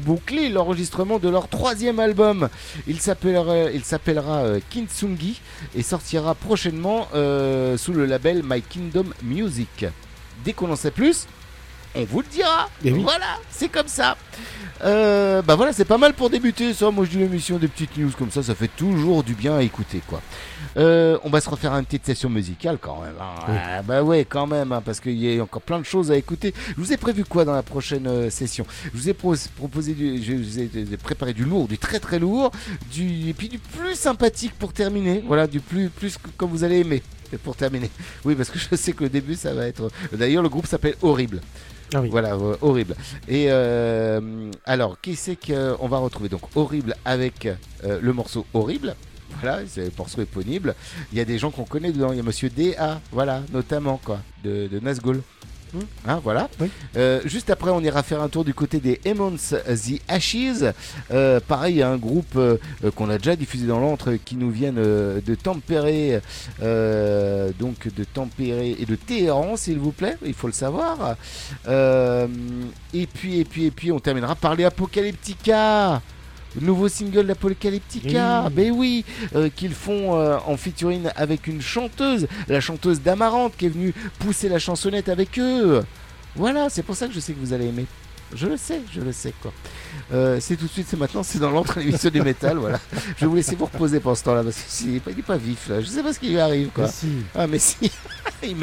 Speaker 2: boucler l'enregistrement de leur troisième album. Il s'appellera, il s'appellera euh, Kintsungi et sortira prochainement euh, sous le label My Kingdom Music. Dès qu'on en sait plus, on vous le dira.
Speaker 3: Eh oui.
Speaker 2: Voilà, c'est comme ça. Euh, bah voilà, c'est pas mal pour débuter ça. Moi je dis l'émission des petites news comme ça, ça fait toujours du bien à écouter quoi. Euh, on va se refaire une petite session musicale quand même. hein.
Speaker 3: Oui.
Speaker 2: Ah, bah ouais, quand même, hein, parce qu'il y a encore plein de choses à écouter. Je vous ai prévu quoi dans la prochaine euh, session? Je vous ai pro- proposé, du, je vous ai euh, préparé du lourd, du très très lourd, du, et puis du plus sympathique pour terminer. Voilà, du plus, plus comme vous allez aimer. Et pour terminer. Oui, parce que je sais que le début ça va être. D'ailleurs, le groupe s'appelle Horrible.
Speaker 3: Ah oui.
Speaker 2: Voilà, euh, horrible. Et euh, alors, qui c'est qu'on va retrouver Donc, horrible avec euh, le morceau horrible. Voilà, c'est le morceau éponyme. Il y a des gens qu'on connaît dedans. Il y a Monsieur D.A. Voilà, notamment, quoi, de, de Nazgûl. Hein, voilà.
Speaker 3: Oui.
Speaker 2: Euh, juste après, on ira faire un tour du côté des Emmons The Ashes. Euh, pareil, il y a un groupe euh, euh, qu'on a déjà diffusé dans l'antre qui nous viennent de Tempéré, donc de Tempéré et de Téhéran, s'il vous plaît, il faut le savoir. Et puis, et puis, et puis, on terminera par les Apocalyptica. Nouveau single d'Apocalyptica,
Speaker 3: Oui.
Speaker 2: ben oui, euh, qu'ils font euh, en featuring avec une chanteuse, la chanteuse d'Amarante qui est venue pousser la chansonnette avec eux. Voilà, c'est pour ça que je sais que vous allez aimer. Je le sais, je le sais quoi. Euh, c'est tout de suite, c'est maintenant, c'est dans l'entre l'émission du métal, voilà. Je vais vous laisser vous reposer pendant ce temps-là parce qu'il n'est pas, vif là. Je sais pas ce qui lui arrive quoi.
Speaker 3: Mais si.
Speaker 2: Ah mais si, (laughs) il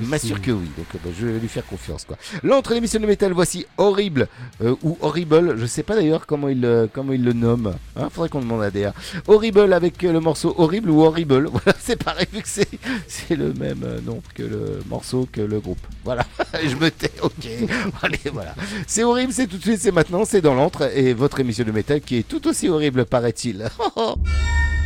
Speaker 2: m'assure
Speaker 3: Si.
Speaker 2: que oui, donc bah, je vais lui faire confiance quoi. L'entre l'émission de métal, voici horrible euh, ou horrible, je sais pas d'ailleurs comment il euh, comment il le nomme. Hein, faudrait qu'on demande à DA. Horrible avec le morceau horrible ou horrible. (laughs) Voilà, c'est pareil vu que c'est c'est le même nom que le morceau que le groupe. Voilà, (laughs) je me tais. Ok, allez voilà. C'est horrible, c'est tout de suite, c'est maintenant, c'est dans l'entre et votre émission de métal qui est tout aussi horrible paraît-il. (laughs)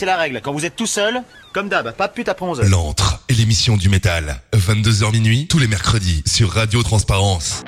Speaker 10: connaissez la règle. Quand vous êtes tout seul, comme d'hab, pas de pute après 11
Speaker 11: L'antre et l'émission du métal. 22h minuit, tous les mercredis, sur Radio Transparence.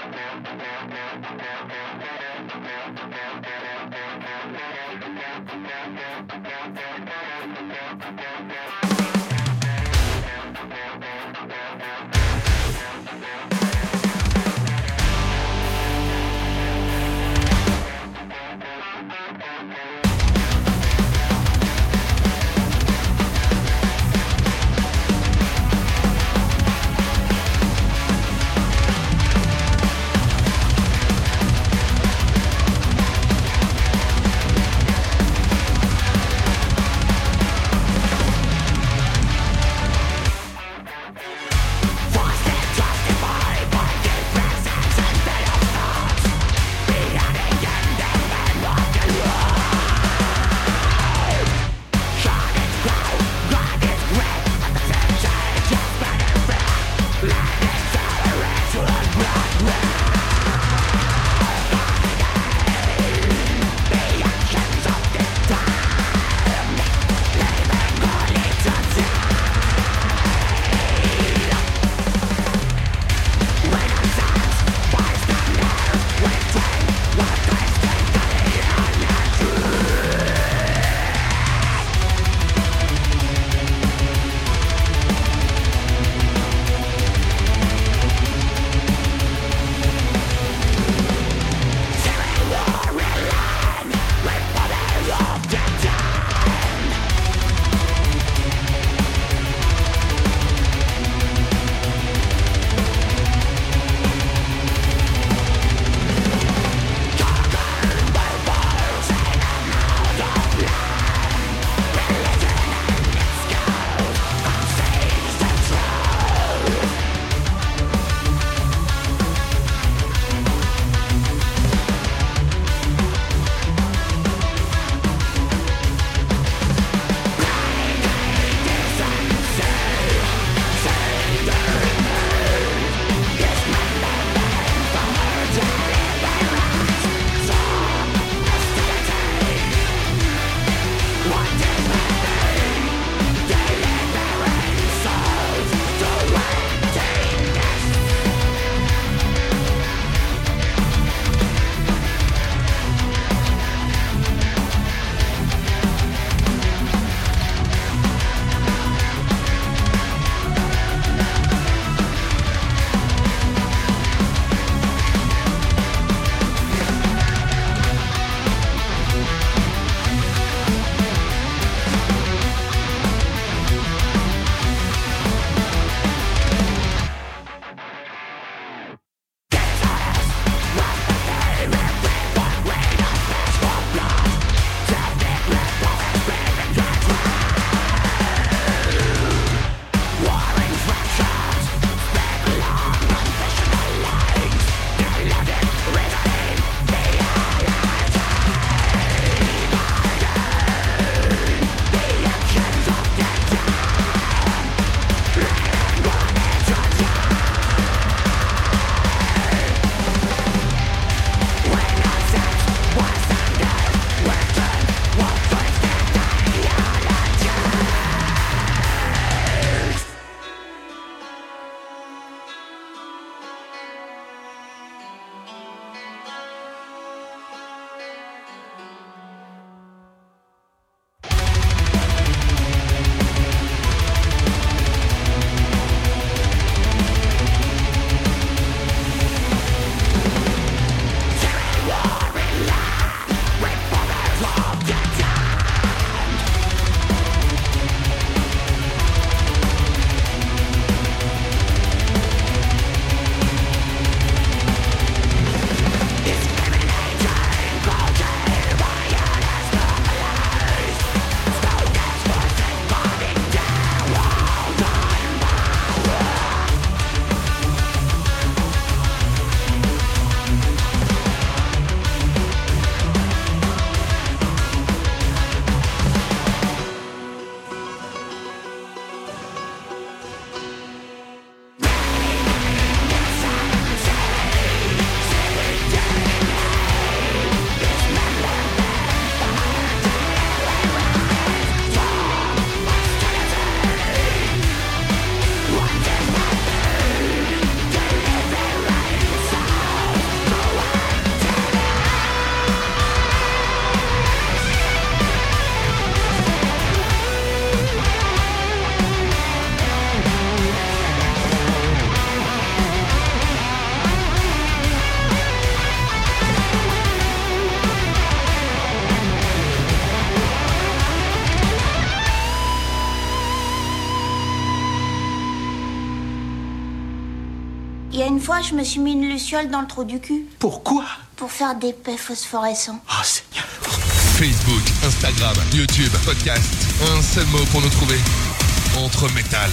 Speaker 12: Fois, je me suis mis une luciole dans le trou du cul.
Speaker 13: Pourquoi
Speaker 12: Pour faire des paix phosphorescents.
Speaker 13: Oh Seigneur.
Speaker 9: Facebook, Instagram, YouTube, podcast. Un seul mot pour nous trouver. Entre métal.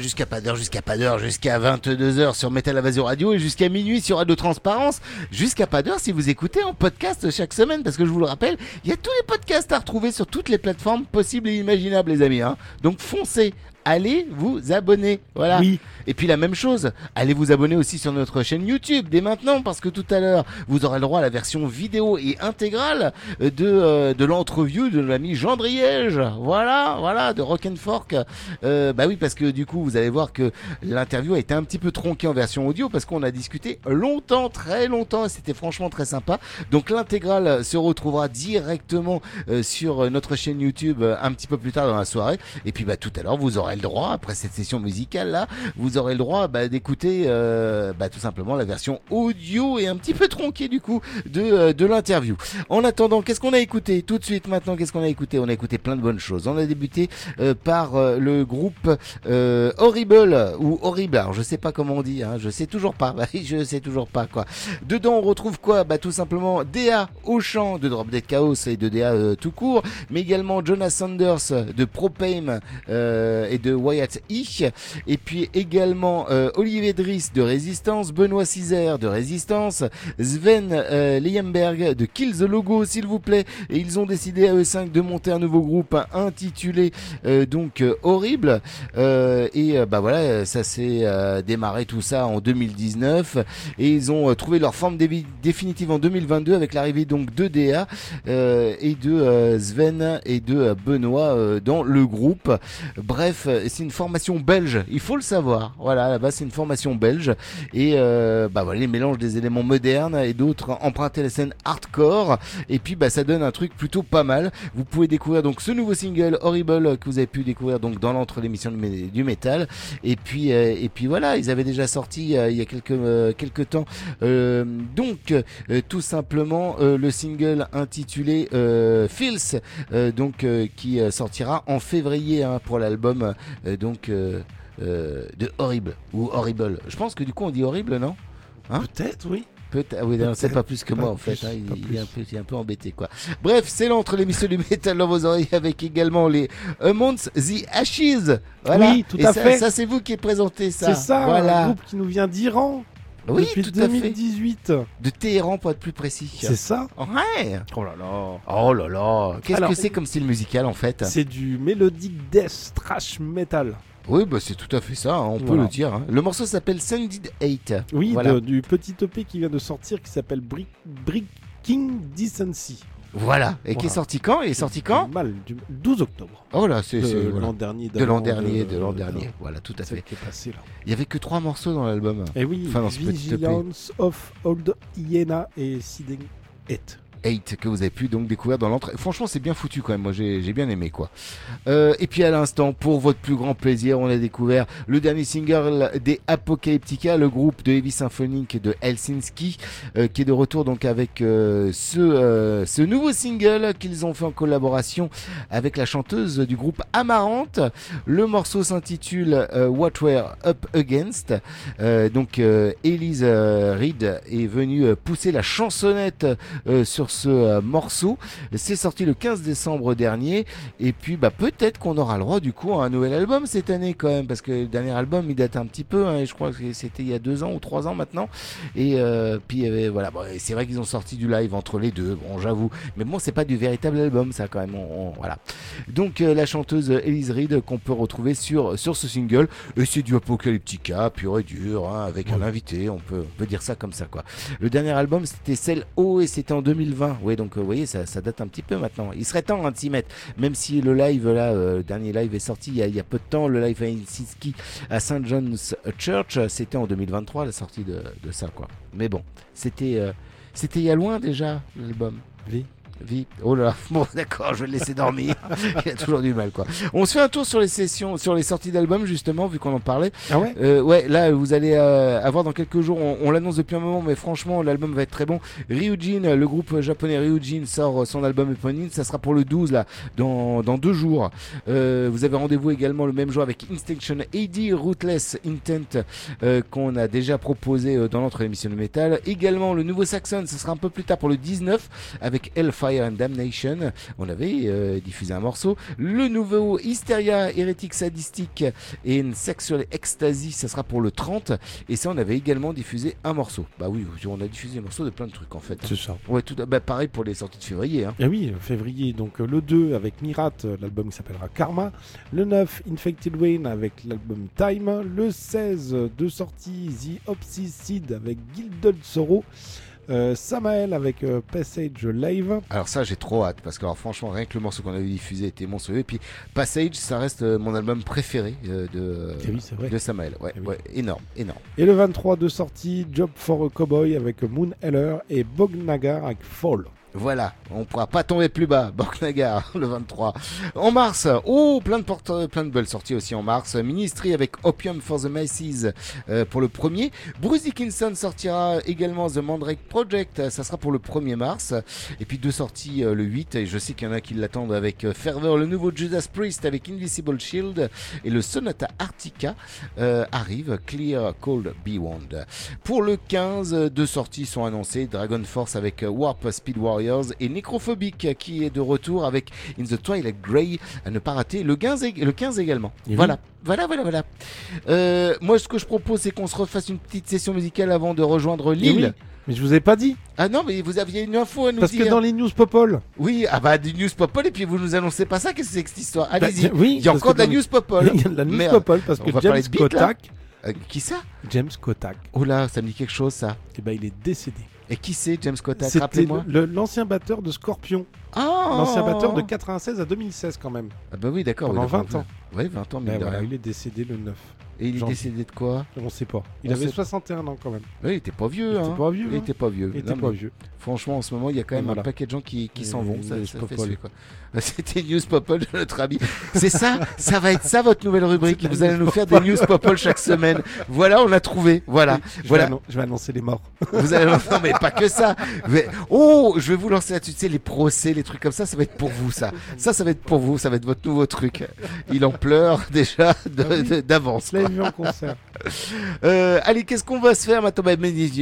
Speaker 9: Jusqu'à pas d'heure,
Speaker 2: jusqu'à pas d'heure, jusqu'à 22h sur Metal Invasion Radio et jusqu'à minuit sur Radio Transparence. Jusqu'à pas d'heure si vous écoutez en podcast chaque semaine, parce que je vous le rappelle, il y a tous les podcasts à retrouver sur toutes les plateformes possibles et imaginables, les amis. Hein. Donc foncez, allez vous abonner. Voilà.
Speaker 3: Oui.
Speaker 2: Et puis la même chose, allez vous abonner aussi sur notre chaîne YouTube dès maintenant parce que tout à l'heure, vous aurez le droit à la version vidéo et intégrale de, euh, de l'entreview de l'ami Jean Driège. Voilà, voilà, de Rock and Fork. Euh, bah oui, parce que du coup, vous allez voir que l'interview a été un petit peu tronquée en version audio parce qu'on a discuté longtemps, très longtemps c'était franchement très sympa. Donc l'intégrale se retrouvera directement euh, sur notre chaîne YouTube euh, un petit peu plus tard dans la soirée. Et puis bah tout à l'heure, vous aurez le droit, après cette session musicale là, vous aurez le droit bah, d'écouter euh, bah, tout simplement la version audio et un petit peu tronquée du coup de, euh, de l'interview. En attendant, qu'est-ce qu'on a écouté? Tout de suite maintenant Qu'est-ce qu'on a écouté? On a écouté plein de bonnes choses. On a débuté euh, par euh, le groupe euh, Horrible ou Horrible. Alors je sais pas comment on dit, hein, je sais toujours pas. (laughs) je sais toujours pas quoi. Dedans on retrouve quoi Bah tout simplement DA au chant de Drop Dead Chaos et de DA euh, tout court, mais également Jonas Sanders de Propame euh, et de Wyatt E. Et puis également euh, Olivier Driss de Résistance, Benoît Cizer de Résistance, Sven euh, Leyenberg de Kill the Logo s'il vous plaît. Et ils ont décidé à eux 5 de monter un nouveau groupe intitulé donc Horrible. Et bah voilà, ça s'est démarré tout ça en 2019 et ils ont trouvé leur forme définitive en 2022 avec l'arrivée donc de DA euh, et de euh, Sven et de euh, Benoît dans le groupe. Bref, c'est une formation belge, il faut le savoir. Voilà, là-bas c'est une formation belge et bah voilà, les mélanges des éléments modernes et d'autres empruntés à la scène hardcore et puis bah ça donne un truc plutôt pas mal. Vous pouvez découvrir donc ce nouveau single Horrible que vous avez pu découvrir donc dans l'entre l'émission du, du métal et puis et puis voilà, ils avaient déjà sorti il y a quelques quelques temps donc euh, tout simplement euh, le single intitulé euh, Feels donc qui sortira en février hein, pour l'album donc de Horrible ou Horrible. Je pense que du coup on dit Horrible, non? Hein?
Speaker 3: Peut-être, oui.
Speaker 2: Peut-être, ah oui, non, c'est pas plus que moi en fait. hein, il, il est un peu, il est un peu embêté quoi. Bref, c'est l'entre l'émission du métal dans vos oreilles avec également les Amongst the Ashes. Voilà.
Speaker 3: Oui, tout
Speaker 2: Et
Speaker 3: à
Speaker 2: ça,
Speaker 3: fait.
Speaker 2: Ça c'est vous qui avez présenté ça.
Speaker 3: C'est ça,
Speaker 2: Voilà.
Speaker 3: un groupe qui nous vient d'Iran.
Speaker 2: Oui,
Speaker 3: depuis
Speaker 2: tout à fait.
Speaker 3: 2018.
Speaker 2: De Téhéran pour être plus précis.
Speaker 3: C'est ça
Speaker 2: Ouais.
Speaker 3: Oh là là.
Speaker 2: Oh là là. Qu'est-ce que c'est comme style musical en fait?
Speaker 3: C'est du melodic death thrash metal.
Speaker 2: Oui, bah c'est tout à fait ça, hein, on peut
Speaker 3: Voilà.
Speaker 2: le dire. hein. Le morceau s'appelle Sanded 8.
Speaker 3: Oui,
Speaker 2: voilà.
Speaker 3: de- du petit EP qui vient de sortir qui s'appelle Brick, Breaking Decency.
Speaker 2: Voilà. Et qui est sorti quand Il est sorti quand
Speaker 3: Mal, du 12 octobre.
Speaker 2: Oh là, c'est
Speaker 3: De
Speaker 2: voilà.
Speaker 3: l'an dernier,
Speaker 2: De l'an dernier,
Speaker 3: de-
Speaker 2: de l'an
Speaker 3: de-
Speaker 2: dernier. Voilà, tout à fait.
Speaker 3: qui est passée là.
Speaker 2: Il y avait que trois morceaux dans l'album.
Speaker 3: Et oui,
Speaker 2: Enfin, dans.
Speaker 3: Vigilance of Old Hyena et Seeding It.
Speaker 2: 8 que vous avez pu donc découvrir dans l'entrée. Franchement, c'est bien foutu quand même. Moi, j'ai bien aimé quoi. Euh, et puis à l'instant, pour votre plus grand plaisir, on a découvert le dernier single des Apocalyptica, le groupe de Heavy Symphonic de Helsinki, euh, qui est de retour donc avec euh, ce ce nouveau single qu'ils ont fait en collaboration avec la chanteuse du groupe Amarante. Le morceau s'intitule What We're Up Against. Donc Elise Reed est venue pousser la chansonnette sur ce euh, morceau. C'est sorti le 15 décembre dernier. Et puis bah peut-être qu'on aura le droit du coup à un nouvel album cette année quand même. Parce que le dernier album il date un petit peu hein, et je crois que c'était il y a deux ans ou trois ans maintenant. Et euh, puis avait- voilà. Bon, c'est vrai qu'ils ont sorti du live entre les deux. Bon j'avoue. Mais bon c'est pas du véritable album ça quand même. On- on- voilà. Donc euh, la chanteuse Elise Reed qu'on peut retrouver sur sur ce single. Et c'est du Apocalyptica pur et dur hein, avec un invité. On peut on peut dire ça comme ça quoi. Le dernier album c'était Cell O et c'était en 2020 oui donc euh, vous voyez ça, date un petit peu maintenant. Il serait temps hein, de s'y mettre. Même si le live là euh, le dernier live est sorti il y, a, peu de temps le live à Helsinki à St John's Church c'était en 2023 la sortie de, de ça quoi. Mais bon c'était euh, c'était il y a loin déjà l'album.
Speaker 3: Oui.
Speaker 2: Vie. Oh là, là. (laughs) bon d'accord, je vais le laisser dormir. (laughs) Il a toujours du mal quoi. On se fait un tour sur les sessions, sur les sorties d'albums justement, vu qu'on en parlait.
Speaker 3: Ah ouais?
Speaker 2: Euh, ouais, là vous allez euh, avoir dans quelques jours, on, on l'annonce depuis un moment, mais franchement l'album va être très bon. Ryujin, le groupe japonais Ryujin sort son album éponyme, ça sera pour le 12 là, dans, dans deux jours. Euh, vous avez rendez-vous également le même jour avec Instinction AD, Rootless Intent euh, qu'on a déjà proposé euh, dans notre émission de métal. Également le nouveau Saxon, ce sera un peu plus tard pour le 19 avec Hellfire and Damnation. On avait euh, diffusé un morceau. Le nouveau Hysteria, Hérétique Sadistique et une Sexual Ecstasy, ça sera pour le 30. Et ça, on avait également diffusé un morceau. Bah oui, on a diffusé un morceau de plein de trucs en fait.
Speaker 3: C'est ça.
Speaker 2: Ouais, tout, bah, pareil pour les sorties de février. Hein.
Speaker 3: Et oui, février, donc euh, le 2 avec Mirat, euh, l'album qui s'appellera Karma. Le 9, Infected Wayne avec l'album Time. Le 16, euh, deux sorties, The Obsessed avec Gilded Sorrow. Euh, Samael avec euh, Passage Live.
Speaker 2: Alors ça j'ai trop hâte parce que alors, franchement rien que le morceau qu'on avait diffusé était monstrueux et puis Passage ça reste euh, mon album préféré euh, de,
Speaker 3: Eh oui,
Speaker 2: de Samael ouais,
Speaker 3: Eh oui.
Speaker 2: ouais, énorme énorme
Speaker 3: Et le 23, deux sorties, Job for a Cowboy avec Moon Heller et Bognagar avec Fall.
Speaker 2: Voilà, on pourra pas tomber plus bas. (laughs) Borknagar, le 23. En mars, oh, plein de, porte, plein de belles sorties aussi en mars. Ministry avec Opium for the Masses euh, pour le premier. Bruce Dickinson sortira également The Mandrake Project, ça sera pour le 1er mars. Et puis deux sorties euh, le 8, et je sais qu'il y en a qui l'attendent avec euh, ferveur. Le nouveau Judas Priest avec Invisible Shield et le Sonata Arctica euh, arrive, Clear Cold Beyond. Pour le 15, deux sorties sont annoncées. Dragon Force avec euh, Warp Speed Warriors et Necrophobic qui est de retour avec In the Twilight Grey à ne pas rater le 15, ég- le 15 également.
Speaker 3: Et oui.
Speaker 2: Voilà. Voilà, voilà, voilà. Euh, moi, ce que je propose, c'est qu'on se refasse une petite session musicale avant de rejoindre
Speaker 3: Et
Speaker 2: Lille.
Speaker 3: oui, Mais je vous ai pas dit.
Speaker 2: Ah non, mais vous aviez une info à nous
Speaker 3: Parce
Speaker 2: dire.
Speaker 3: que dans les news Popol.
Speaker 2: Oui, ah bah, du news popol, et puis vous nous annoncez pas ça, qu'est-ce que c'est que cette histoire?
Speaker 3: Bah,
Speaker 2: Allez-y.
Speaker 3: oui,
Speaker 2: il y a
Speaker 3: parce
Speaker 2: encore de la news popol. (laughs)
Speaker 3: Il y a de la news. Popol parce que
Speaker 2: va
Speaker 3: James Kotak.
Speaker 2: Euh, qui ça?
Speaker 3: James Kotak.
Speaker 2: Oh là, ça me dit quelque chose, ça.
Speaker 3: Et ben il est décédé.
Speaker 2: Et qui c'est, James
Speaker 3: C'était
Speaker 2: Rappelez-moi.
Speaker 3: le- le- l'ancien batteur de Scorpion.
Speaker 2: Ah
Speaker 3: L'ancien batteur de 96 à 2016 quand même.
Speaker 2: Ah bah oui, d'accord.
Speaker 3: Pendant
Speaker 2: oui, d'accord.
Speaker 3: 20 ans.
Speaker 2: Ouais, 20 ans, mais
Speaker 3: Ben voilà, il est décédé le 9.
Speaker 2: Et il est décédé de quoi?
Speaker 3: On sait pas. Il
Speaker 2: On
Speaker 3: avait
Speaker 2: sait-
Speaker 3: 61 ans quand même.
Speaker 2: Oui, il était pas vieux.
Speaker 3: Il
Speaker 2: hein.
Speaker 3: était pas vieux,
Speaker 2: Il
Speaker 3: hein.
Speaker 2: était pas vieux.
Speaker 3: Il était
Speaker 2: Non,
Speaker 3: pas vieux.
Speaker 2: Franchement, en ce moment, il y a quand même
Speaker 3: voilà.
Speaker 2: un paquet de gens qui, qui s'en vont. (laughs) C'était News Popol de (laughs) notre ami. C'est ça, ça va être ça votre nouvelle rubrique.
Speaker 3: La
Speaker 2: Vous allez nous faire des. News Popol chaque semaine. Voilà, on a trouvé. Voilà,
Speaker 3: Je,
Speaker 2: voilà.
Speaker 3: vais je vais annoncer les morts.
Speaker 2: Vous allez (laughs) non mais pas que ça. Mais- oh, je vais vous lancer là-dessus. Tu sais, les procès, les trucs comme ça, ça va être pour vous ça. Ça, ça va être pour vous. Ça va être votre nouveau truc. Il en pleure déjà d'avance. Quoi.
Speaker 3: vu en concert.
Speaker 2: Euh, allez, qu'est-ce qu'on va se faire maintenant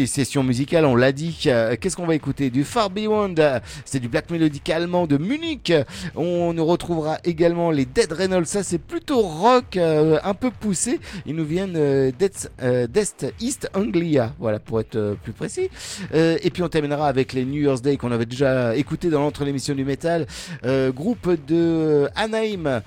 Speaker 2: Session musicale, on l'a dit. Euh, Qu'est-ce qu'on va écouter? Du Far Beyond, euh, c'est du black melodic allemand de Munich. On nous retrouvera également les Dead Reynolds, ça c'est plutôt rock, euh, un peu poussé. Ils nous viennent d'Est East Anglia, voilà pour être plus précis. Et puis on terminera avec les New Year's Day qu'on avait déjà écouté dans l'entre l'émission du métal, euh, groupe de Anaheim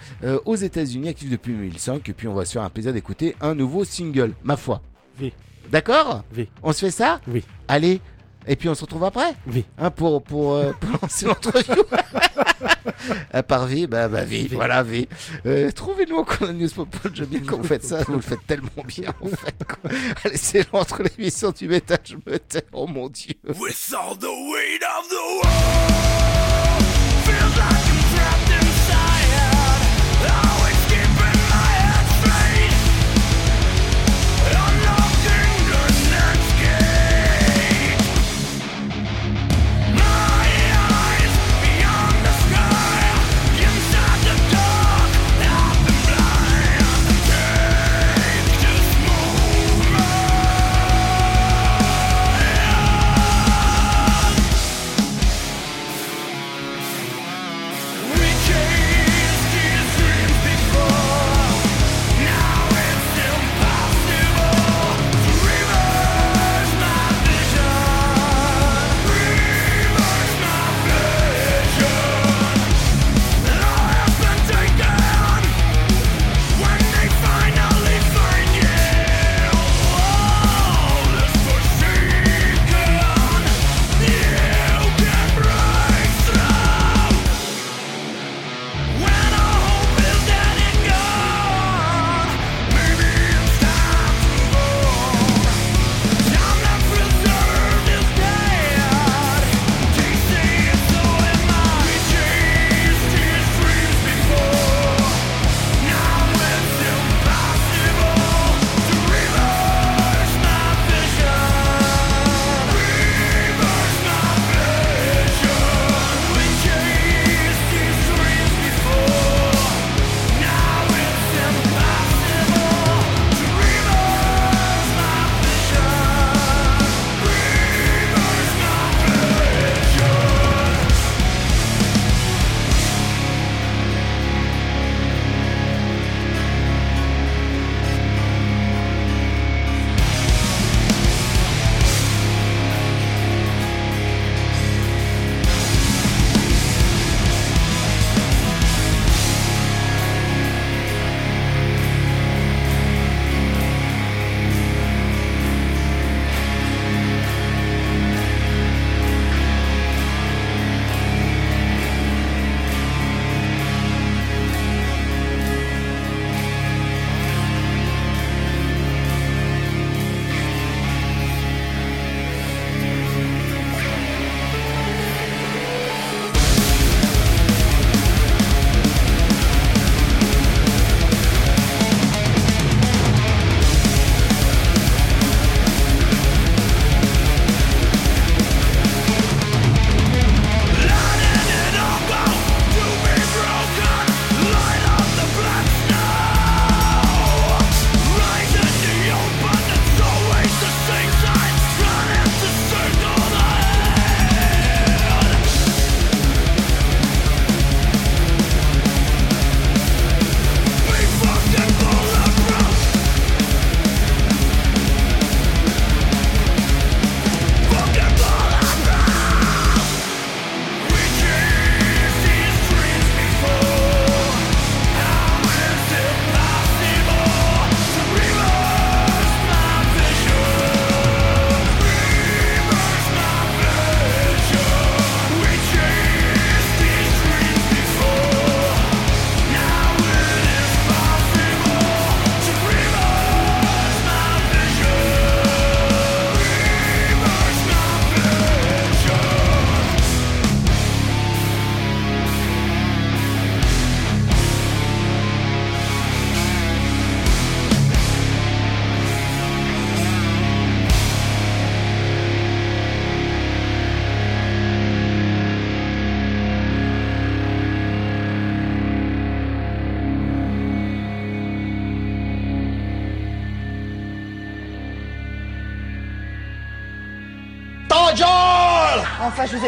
Speaker 2: aux États-Unis, actif depuis 2005. Et puis on va se faire un plaisir d'écouter un nouveau single, ma foi.
Speaker 3: V.
Speaker 2: D'accord
Speaker 3: V.
Speaker 2: On se fait ça
Speaker 3: Oui.
Speaker 2: Allez. Et puis on se retrouve après
Speaker 3: Oui.
Speaker 2: Hein, pour, pour, euh, (laughs) pour lancer l'entrevue. (laughs) à part V, bah, bah V, voilà V. Euh, Trouvez-nous encore la news popol, j'aime bien quand vous faites ça, vous le faites tellement bien en fait. quoi. Allez, c'est l'entre l'émission du métal, je me tais, oh mon dieu.
Speaker 6: With all the weight of the world,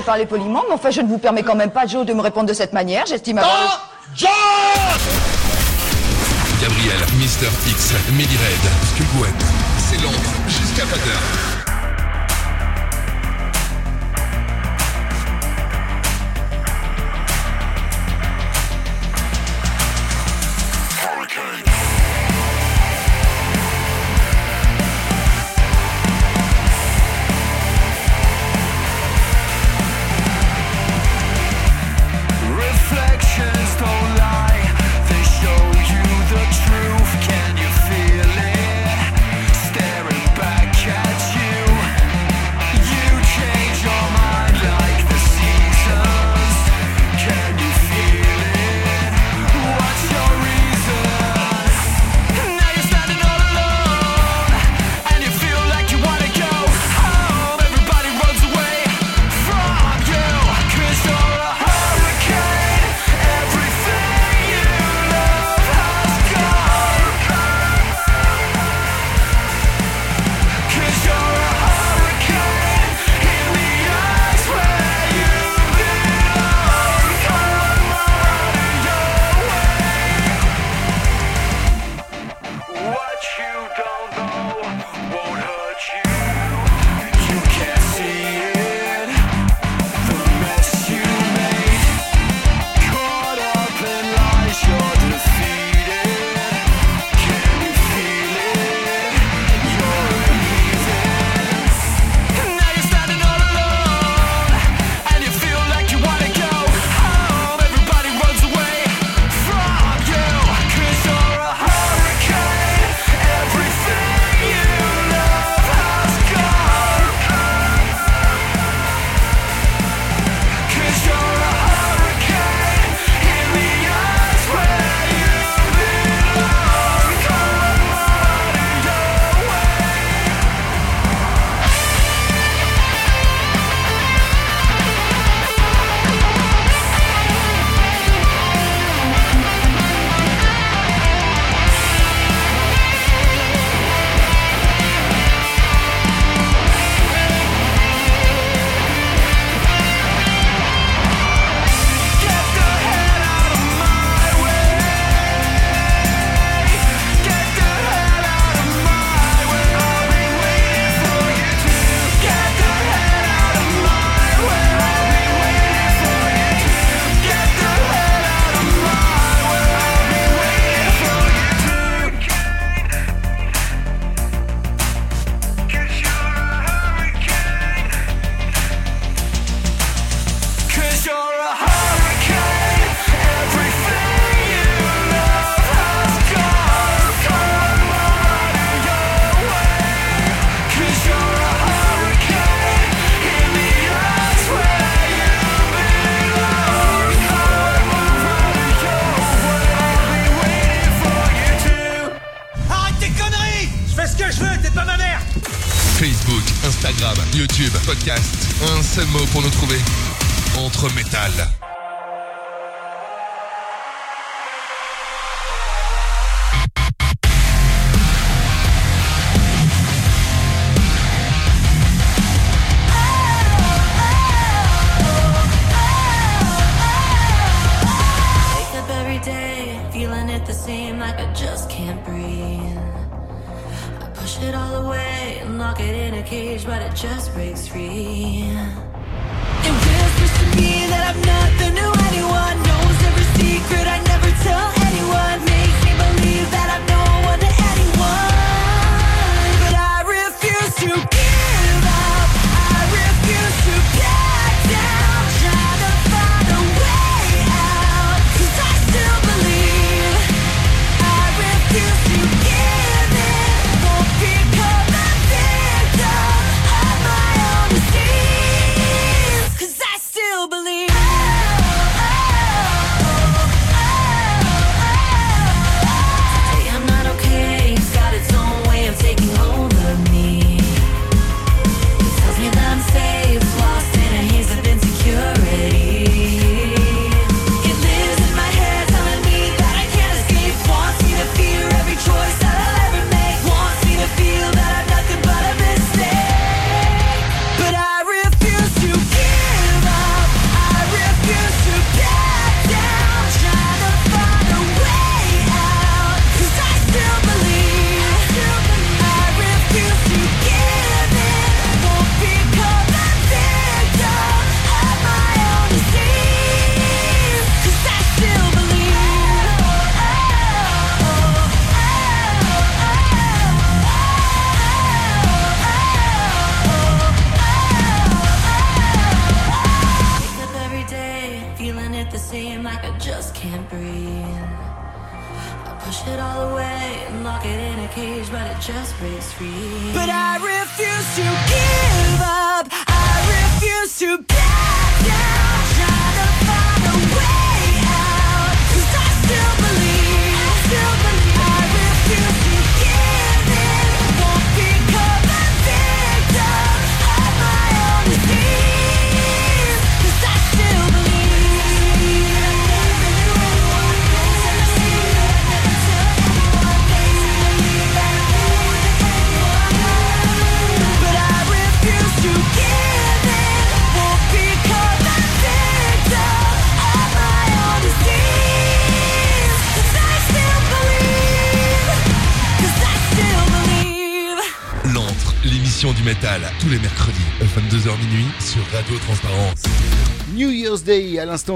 Speaker 14: parler poliment, mais enfin, je ne vous permets quand même pas, Joe, de me répondre de cette manière. J'estime avoir...
Speaker 11: Joe Gabriel, Mister X, Millie Red, Sculpouette, c'est Londres, jusqu'à
Speaker 9: 20h.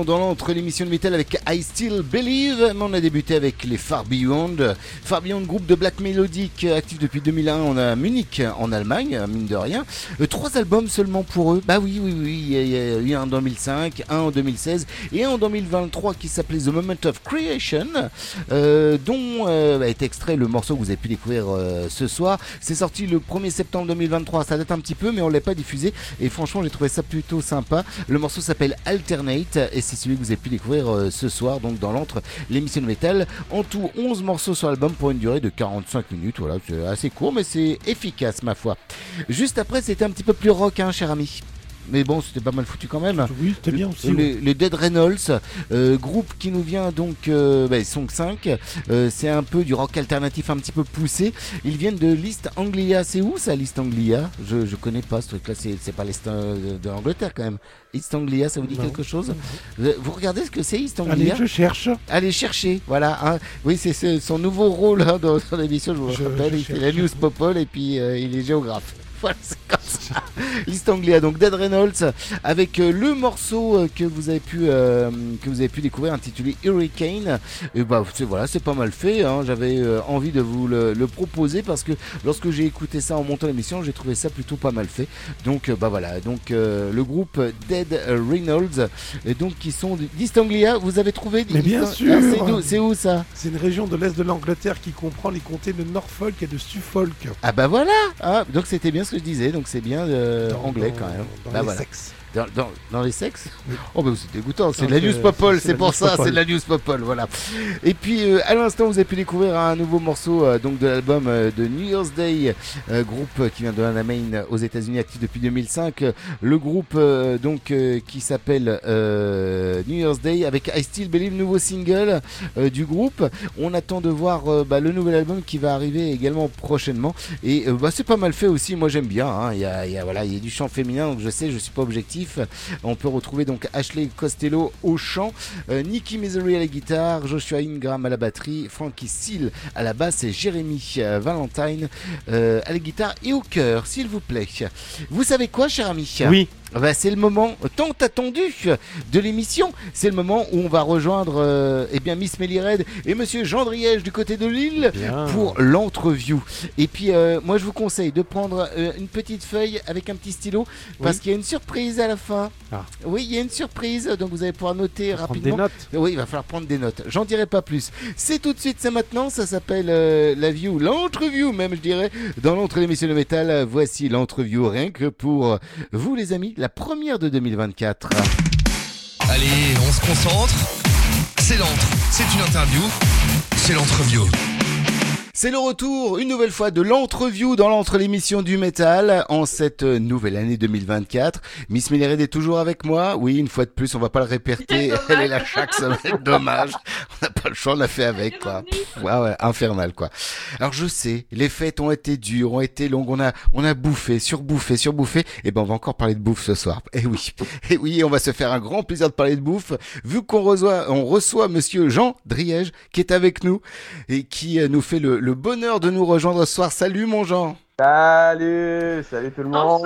Speaker 9: Day l'émission
Speaker 2: de métal avec I Still Believe. Mais on a débuté avec les Far Beyond. Far Beyond, groupe de black mélodique actif depuis 2001 on a Munich en Allemagne, mine de rien. Euh, trois albums seulement pour eux. Bah oui, oui, oui. Il y a- eu un en 2005, un en 2016 et un en 2023 qui s'appelait The Moment of Creation, euh, dont euh, est extrait le morceau que vous avez pu découvrir euh, ce soir. C'est sorti le 1er septembre 2023. Ça date un petit peu, mais on l'a pas diffusé. Et franchement, j'ai trouvé ça plutôt sympa. Le morceau s'appelle Alternate et c'est celui que vous avez pu découvrir euh, ce soir, donc dans l'entre l'émission de métal. En tout, 11 morceaux sur l'album pour une durée de 45 minutes. Voilà, c'est assez court, mais c'est efficace, ma foi. Juste après, c'était un petit peu plus rock, hein, cher ami. Mais bon, c'était pas mal foutu quand même.
Speaker 3: Oui, c'était bien aussi.
Speaker 2: Les, les Dead Reynolds, euh, groupe qui nous vient donc, euh, bah, sont 5. c'est un peu du rock alternatif un petit peu poussé. Ils viennent de l'East Anglia. C'est où ça, l'East Anglia? Je, je connais pas ce truc-là. C'est, c'est pas l'Est euh, de l'Angleterre quand même. East Anglia, ça vous dit
Speaker 3: Non.
Speaker 2: quelque chose? Vous, regardez ce que c'est East Anglia?
Speaker 3: Allez, je cherche.
Speaker 2: Allez chercher, voilà. hein. Oui, c'est son nouveau rôle hein, dans, dans l'émission, je vous
Speaker 3: Je-
Speaker 2: rappelle.
Speaker 3: je
Speaker 2: il fait la news popole et puis euh, il est géographe. Voilà, c'est comme ça. (laughs) Liste Anglia, donc Dead Reynolds, avec euh, le morceau euh, que vous avez pu euh, que vous avez pu découvrir intitulé Hurricane. Et bah c'est voilà, c'est pas mal fait. hein. J'avais euh, envie de vous le, le proposer parce que lorsque j'ai écouté ça en montant l'émission, j'ai trouvé ça plutôt pas mal fait. Donc bah voilà, donc euh, le groupe Dead Reynolds, et donc qui sont d'East Anglia. Vous avez trouvé
Speaker 3: Mais bien
Speaker 2: East-
Speaker 3: sûr.
Speaker 2: Ah, c'est d'où- C'est où ça?
Speaker 3: C'est une région de l'est de l'Angleterre qui comprend les comtés de Norfolk et de Suffolk.
Speaker 2: Ah bah voilà ah, Donc c'était bien ce que je disais, donc c'est bien euh,
Speaker 3: Dans-
Speaker 2: anglais
Speaker 3: dans-
Speaker 2: quand même.
Speaker 3: dans
Speaker 2: Bah
Speaker 3: les
Speaker 2: voilà.
Speaker 3: sexes.
Speaker 2: Dans, dans- dans les sexes Oh bah c'est dégoûtant, c'est de la news popole,
Speaker 3: c'est- la
Speaker 2: pour ça, c'est de la news popole, voilà. Et puis euh, à l'instant vous avez pu découvrir un nouveau morceau euh, donc de l'album euh, de New Year's Day, euh, groupe qui vient de Maine aux États-Unis, actif depuis 2005. Euh, Le groupe euh, donc euh, qui s'appelle euh, New Year's Day avec I Still Believe, nouveau single euh, du groupe. On attend de voir euh, bah, le nouvel album qui va arriver également prochainement. Et euh, bah, c'est pas mal fait aussi, moi j'aime bien. hein. Il y, a, il y a- voilà, il y a du chant féminin, donc je sais, je suis pas objectif. On peut retrouver donc Ashley Costello au chant, euh, Nicky Misery à la guitare, Joshua Ingram à la batterie, Frankie Seal à la basse et Jérémy euh, Valentine euh, à la guitare et au cœur, s'il vous plaît. Vous savez quoi, cher ami?
Speaker 3: Oui.
Speaker 2: Bah, c'est le moment tant attendu de l'émission. C'est le moment où on va rejoindre euh, eh bien Miss Mélired et Monsieur Jean Driège du côté de l'île
Speaker 3: Bien.
Speaker 2: pour l'entreview. Et puis euh, moi je vous conseille de prendre euh, une petite feuille avec un petit stylo parce
Speaker 3: Oui.
Speaker 2: qu'il y a une surprise à la fin.
Speaker 3: Ah.
Speaker 2: Oui, il y a une surprise, donc vous allez pouvoir noter
Speaker 3: Prendre
Speaker 2: rapidement.
Speaker 3: des notes.
Speaker 2: Oui, il va falloir prendre des notes. J'en dirai pas plus. C'est tout de suite, c'est maintenant. Ça s'appelle euh, la view, l'entreview même, je dirais. Dans l'entre l'émission de métal, voici l'entreview rien que pour vous, les amis, la première de 2024.
Speaker 9: Allez, on se concentre. C'est l'entre, c'est une interview, c'est l'entreview.
Speaker 2: C'est le retour une nouvelle fois de l'entreview dans l'entre l'émission du métal en cette nouvelle année 2024. Miss Mélired est toujours avec moi. Oui, une fois de plus, on va pas le répéter. (laughs) Elle est là chaque semaine. Dommage. On n'a pas le choix, on a fait avec quoi. Ouais, ouais, infernal quoi. Alors je sais, les fêtes ont été dures, ont été longues. On a, on a bouffé, surbouffé, surbouffé. Et ben on va encore parler de bouffe ce soir. Et oui, et oui, on va se faire un grand plaisir de parler de bouffe vu qu'on reçoit, on reçoit Monsieur Jean Driège qui est avec nous et qui euh, nous fait le, le bonheur de nous rejoindre ce soir. Salut mon Jean.
Speaker 15: Salut, salut tout le monde.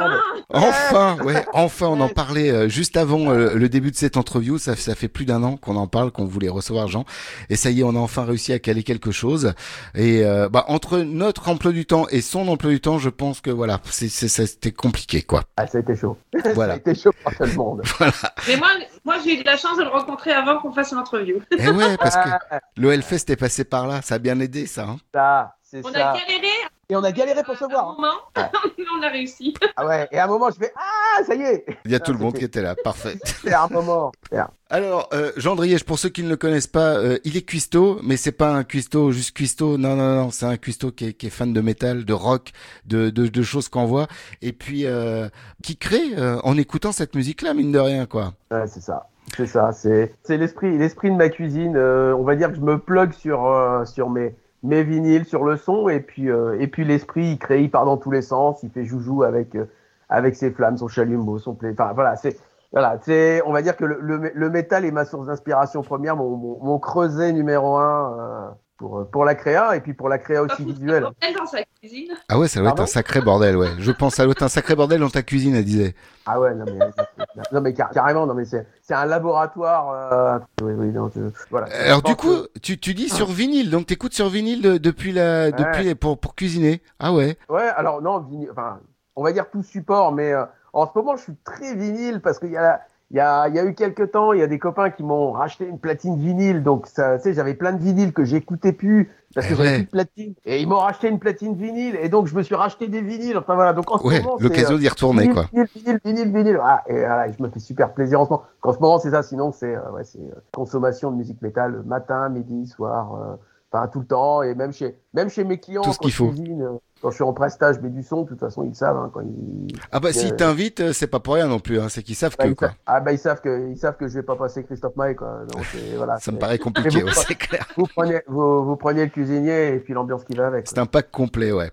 Speaker 2: Enfin, ouais, enfin, on en parlait euh, juste avant euh, le début de cette interview. Ça, ça fait plus d'un an qu'on en parle, qu'on voulait recevoir Jean. Et ça y est, on a enfin réussi à caler quelque chose. Et euh, bah, entre notre emploi du temps et son emploi du temps, je pense que voilà, c'est, c'est, ça, c'était compliqué, quoi.
Speaker 15: Ah, ça a été chaud.
Speaker 2: Voilà. (laughs)
Speaker 15: ça a été chaud pour tout le monde. (laughs)
Speaker 16: Mais moi, moi j'ai eu de la chance de le rencontrer avant qu'on fasse l'entreview.
Speaker 2: Et Eh ouais, parce que (laughs) le Hellfest est passé par là. Ça a bien aidé, ça. hein.
Speaker 15: Ça, c'est
Speaker 16: On
Speaker 15: ça.
Speaker 16: a galéré
Speaker 15: Et on a galéré pour se
Speaker 16: À un
Speaker 15: voir.
Speaker 16: moment, (laughs) on a réussi.
Speaker 15: Ah ouais. Et à un moment, je fais Ah, ça y est.
Speaker 2: Il y a tout le monde qui était là, parfait. (laughs)
Speaker 15: C'est un moment. (laughs)
Speaker 2: Alors, euh, Jean Driège, pour ceux qui ne le connaissent pas, euh, il est cuistot, mais c'est pas un cuistot juste cuistot. Non, non, non, c'est un cuistot qui est, qui est fan de métal, de rock, de, de, de choses qu'on voit, et puis euh, qui crée euh, en écoutant cette musique-là, mine de rien, quoi.
Speaker 15: Ouais, c'est ça. C'est ça. C'est l'esprit l'esprit de ma cuisine. Euh, on va dire que je me plug sur euh, sur mes mes vinyles, sur le son, et puis euh, et puis l'esprit, il crée, il part dans tous les sens. Il fait joujou avec euh, avec ses flammes, son chalumeau, son play. Enfin voilà, c'est voilà, c'est on va dire que le, le, le métal est ma source d'inspiration première, mon creuset numéro un euh, pour pour la créa et puis pour la créa aussi visuelle.
Speaker 16: Elle dans sa cuisine.
Speaker 2: Ah ouais, ça doit être un sacré bordel, ouais. Je pense, ça doit être un sacré bordel dans ta cuisine, elle disait.
Speaker 15: Ah ouais, non mais, non, mais car- carrément, non mais c'est, c'est un laboratoire. Euh... Oui, oui, non, je- voilà.
Speaker 2: Alors du coup,
Speaker 15: que-
Speaker 2: tu, tu dis sur vinyle, donc t'écoutes sur vinyle de- depuis la, depuis pour, pour cuisiner. Ah ouais.
Speaker 15: Ouais, alors non, vinyle, enfin, on va dire tout support, mais euh, en ce moment, je suis très vinyle parce qu'il y a, il y a, il y a eu quelques temps, il y a des copains qui m'ont racheté une platine vinyle, donc ça, tu sais, j'avais plein de vinyles que j'écoutais plus parce que
Speaker 2: Eh
Speaker 15: j'avais plus de platine, et ils m'ont racheté une platine vinyle, et donc je me suis racheté des vinyles. Enfin voilà, donc en ce
Speaker 2: Ouais,
Speaker 15: moment,
Speaker 2: l'occasion
Speaker 15: euh,
Speaker 2: d'y retourner,
Speaker 15: vinyle,
Speaker 2: quoi.
Speaker 15: Vinyle, vinyle, vinyle, vinyle. Ah, et voilà, je me fais super plaisir en ce moment. En ce moment, c'est ça. Sinon, c'est euh, ouais, c'est euh, consommation de musique métal matin, midi, soir, euh, enfin tout le temps. Et même chez même chez mes clients,
Speaker 2: Tout ce qu'il faut.
Speaker 15: cuisine, quand je suis en prestage, je mets du son. De toute façon, ils savent. Hein, quand ils...
Speaker 2: Ah bah s'ils
Speaker 15: Euh,
Speaker 2: t'invitent, euh, c'est pas pour rien non plus, hein. c'est qu'ils savent
Speaker 15: bah,
Speaker 2: que quoi.
Speaker 15: savent- Ah bah ils savent que ils savent que je vais pas passer Christophe Maé quoi. Donc (laughs) voilà.
Speaker 2: Ça me paraît compliqué, ouais, c'est clair. (laughs)
Speaker 15: Vous prenez vous, vous prenez le cuisinier et puis l'ambiance qui va avec.
Speaker 2: C'est un pack complet, ouais.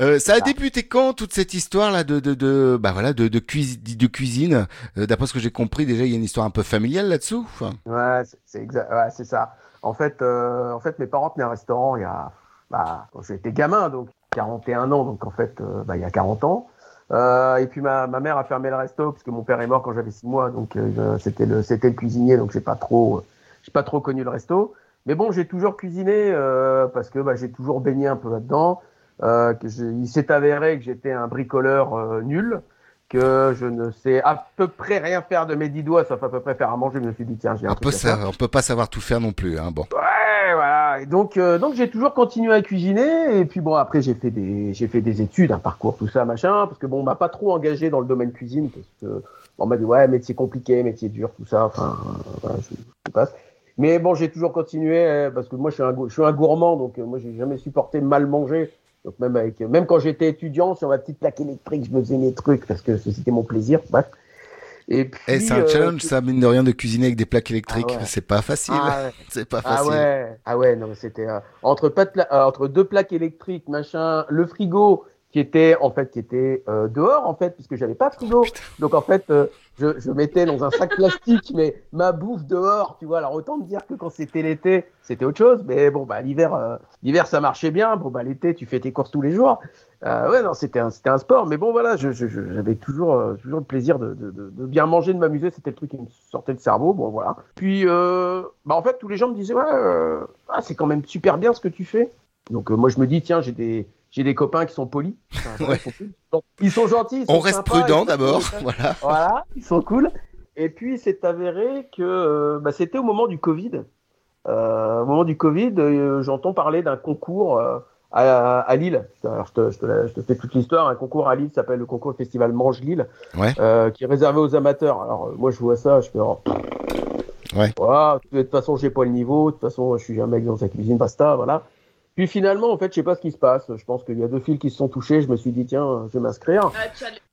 Speaker 2: Euh, ça a débuté quand toute cette histoire là de de de bah voilà de de, cuisi- de cuisine? Euh, D'après ce que j'ai compris, déjà il y a une histoire un peu familiale là-dessous. Enfin,
Speaker 15: Ouais, c'est-. Ouais, c'est ça. En fait, euh, en fait, mes parents tenaient un restaurant il y a, bah, quand j'étais gamin, donc 41 ans, donc en fait, euh, bah, il y a 40 ans. Euh, et puis ma, ma mère a fermé le resto parce que mon père est mort quand j'avais 6 mois, donc euh, c'était le c'était le cuisinier, donc j'ai pas trop j'ai pas trop connu le resto. Mais bon, j'ai toujours cuisiné parce que bah, j'ai toujours baigné un peu là-dedans. Il s'est avéré que j'étais un bricoleur nul, que je ne sais à peu près rien faire de mes dix doigts, sauf à peu près faire à manger. Je me suis dit tiens, j'ai un à faire.
Speaker 2: sa- on peut pas savoir tout faire non plus, hein. Bon.
Speaker 15: Ouais, voilà. Donc, euh, donc j'ai toujours continué à cuisiner. Et puis bon, après j'ai fait des, fait des études, un parcours, tout ça, machin, parce que bon, on m'a pas trop engagé dans le domaine cuisine, parce que on m'a dit ouais, métier compliqué, métier dur, tout ça. Enfin, voilà, je, je passe. Mais bon, j'ai toujours continué euh, parce que moi, je suis un, gou- je suis un gourmand, donc euh, moi, j'ai jamais supporté mal manger. Donc même avec, même quand j'étais étudiant, sur ma petite plaque électrique, je me faisais mes trucs parce que c'était mon plaisir. Bref. Et puis.
Speaker 2: Eh, c'est un
Speaker 15: euh,
Speaker 2: challenge, ça, mine de rien, de cuisiner avec des plaques électriques.
Speaker 15: Ah ouais.
Speaker 2: C'est pas facile.
Speaker 15: Ah ouais. (laughs)
Speaker 2: C'est pas
Speaker 15: Ah
Speaker 2: facile.
Speaker 15: ouais, ah ouais, non, c'était euh, entre pas de pla- euh, entre deux plaques électriques, machin, le frigo qui était en fait qui était euh, dehors en fait puisque j'avais pas de frigo. Donc en fait, euh, je, je mettais dans un sac plastique mais ma bouffe dehors, tu vois. Alors autant me dire que quand c'était l'été, c'était autre chose, mais bon bah l'hiver euh, l'hiver ça marchait bien. Bon bah l'été, tu fais tes courses tous les jours. Euh, ouais, non, c'était un, un sport, mais bon, voilà, je, je- j'avais toujours, euh, toujours le plaisir de, de, de, bien manger, de m'amuser, c'était le truc qui me sortait du cerveau, bon, voilà. Puis, euh, bah, en fait, tous les gens me disaient, ouais, ah, c'est quand même super bien ce que tu fais. Donc, moi, je me dis, tiens, j'ai des, j'ai des copains qui sont polis. Enfin, ils, sont ils gentils. ils
Speaker 2: On reste
Speaker 15: sympas,
Speaker 2: prudent d'abord, (laughs) voilà.
Speaker 15: Voilà, ils sont cool. Et puis, c'est avéré que euh, bah, c'était au moment du Covid. Euh, au moment du Covid, euh, j'entends parler d'un concours euh, à, à Lille. Alors, je te, je te la- je te fais toute l'histoire. Un concours à Lille s'appelle le concours Festival Mange Lille,
Speaker 2: Ouais.
Speaker 15: qui est réservé aux amateurs. Alors, moi, je vois ça, je fais. oh,
Speaker 2: Ouais.
Speaker 15: de toute façon, j'ai pas le niveau. De toute façon, je suis un mec dans sa cuisine, basta, voilà. Puis finalement, en fait, je sais pas ce qui se passe. Je pense qu'il y a deux fils qui se sont touchés. Je me suis dit, tiens, je vais m'inscrire.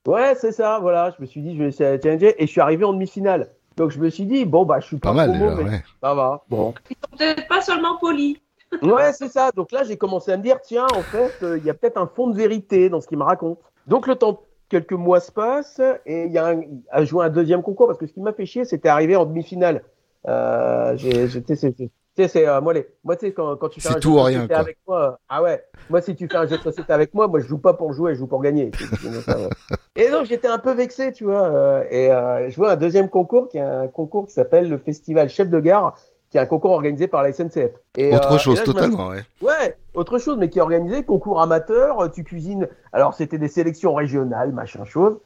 Speaker 15: Ouais, c'est ça, voilà. Je me suis dit, je vais essayer de challenger. Et je suis arrivé en demi-finale. Donc je me suis dit, bon, bah, je suis pas,
Speaker 2: Pas mal,
Speaker 15: trop
Speaker 2: déjà, ouais.
Speaker 15: Ça va, bon.
Speaker 16: Ils sont peut-être pas seulement polis. (laughs)
Speaker 15: Ouais, c'est ça. Donc là, j'ai commencé à me dire, tiens, en fait, euh, il y a peut-être un fond de vérité dans ce qu'il me raconte. Donc le temps, quelques mois se passent et il y a un, à jouer un deuxième concours parce que ce qui m'a fait chier, c'était arriver en demi-finale. Euh, j'ai- tu sais, c'est- euh, moi, les, moi, tu sais, quand, quand tu fais un
Speaker 2: tout
Speaker 15: jeu
Speaker 2: rien,
Speaker 15: avec moi, euh, ah ouais, moi, si tu fais un jeu de société avec moi, moi, je joue pas pour jouer, je joue pour gagner. Et donc, j'étais un peu vexé, tu vois, euh, et euh, je vois un deuxième concours qui est un concours qui s'appelle le Festival Chef de Gare, qui est un concours organisé par la SNCF. Et,
Speaker 2: Autre
Speaker 15: euh,
Speaker 2: chose,
Speaker 15: et là, je
Speaker 2: totalement, ouais.
Speaker 15: Ouais, autre chose, mais qui est organisé, concours amateur, tu cuisines. Alors, c'était des sélections régionales, machin chose.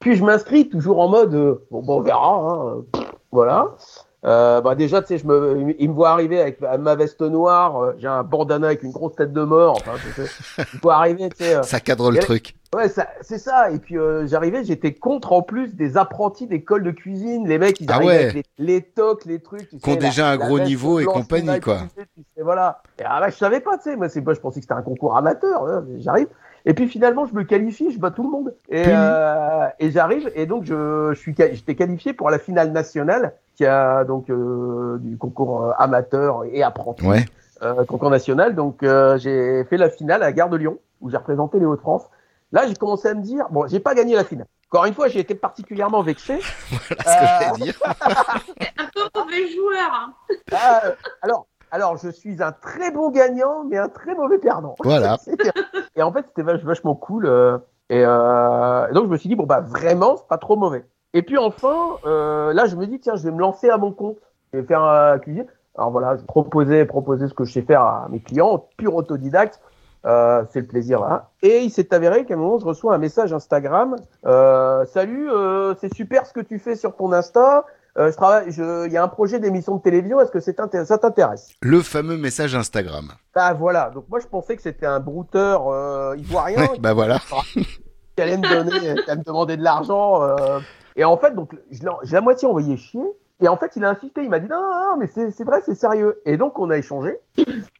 Speaker 15: Puis je m'inscris toujours en mode, euh, bon, bon, on verra, hein, voilà. Euh, bah déjà, tu sais, je me, il me voit arriver avec ma veste noire, euh, j'ai un bandana avec une grosse tête de mort. Enfin, tu sais, (laughs) il me arriver, tu sais. euh,
Speaker 2: Ça cadre le truc.
Speaker 15: Ouais, ça- c'est ça. Et puis euh, j'arrivais, j'étais contre en plus des apprentis d'école de cuisine. Les mecs, ils
Speaker 2: Ah
Speaker 15: arrivaient
Speaker 2: ouais.
Speaker 15: avec les, les tocs, les trucs. Tu
Speaker 2: Qui ont déjà un gros niveau et compagnie, quoi.
Speaker 15: tu sais, voilà. Et ah, bah, je savais pas, tu sais. Moi, c'est moi, je pensais que c'était un concours amateur. hein, J'arrive. Et puis finalement, je me qualifie, je bats tout le monde. Et, euh, et j'arrive, et donc je, je suis, j'étais qualifié pour la finale nationale, qui a donc euh, du concours euh, amateur et apprenti
Speaker 2: Ouais.
Speaker 15: euh, concours national. Donc, euh, j'ai fait la finale à la gare de Lyon, où j'ai représenté les Hauts-de-France. Là, j'ai commencé à me dire, bon, j'ai pas gagné la finale. Encore une fois, j'ai été particulièrement vexé. (laughs)
Speaker 2: Voilà ce que j'allais dire. (laughs)
Speaker 16: Un peu mauvais joueur. hein.
Speaker 15: Euh, alors, alors, je suis un très bon gagnant, mais un très mauvais perdant.
Speaker 2: Voilà. (laughs)
Speaker 15: Et en fait, c'était vach- vachement cool. euh, et, euh, et donc, je me suis dit, bon, bah, vraiment, c'est pas trop mauvais. Et puis, enfin, euh, là, je me dis, tiens, je vais me lancer à mon compte. Je vais faire un cuisine. Alors voilà, je proposais, proposais ce que je sais faire à mes clients, pur autodidacte. Euh, c'est le plaisir. Hein. Et il s'est avéré qu'à un moment, je reçois un message Instagram. Euh, Salut, euh, c'est super ce que tu fais sur ton Insta. Euh, je travaille, je- il y a un projet d'émission de télévision. Est-ce que c'est ça t'intéresse?
Speaker 2: Le fameux message Instagram.
Speaker 15: Ah voilà. Donc moi, je pensais que c'était un brouteur euh, ivoirien
Speaker 2: Ouais, bah voilà.
Speaker 15: qui allait me donner, (laughs) allait me demander de l'argent. euh. Et en fait, donc, j'ai la moitié envoyé chier. Et en fait, il a insisté. Il m'a dit non, non, non, mais c'est vrai, c'est sérieux. Et donc, on a échangé.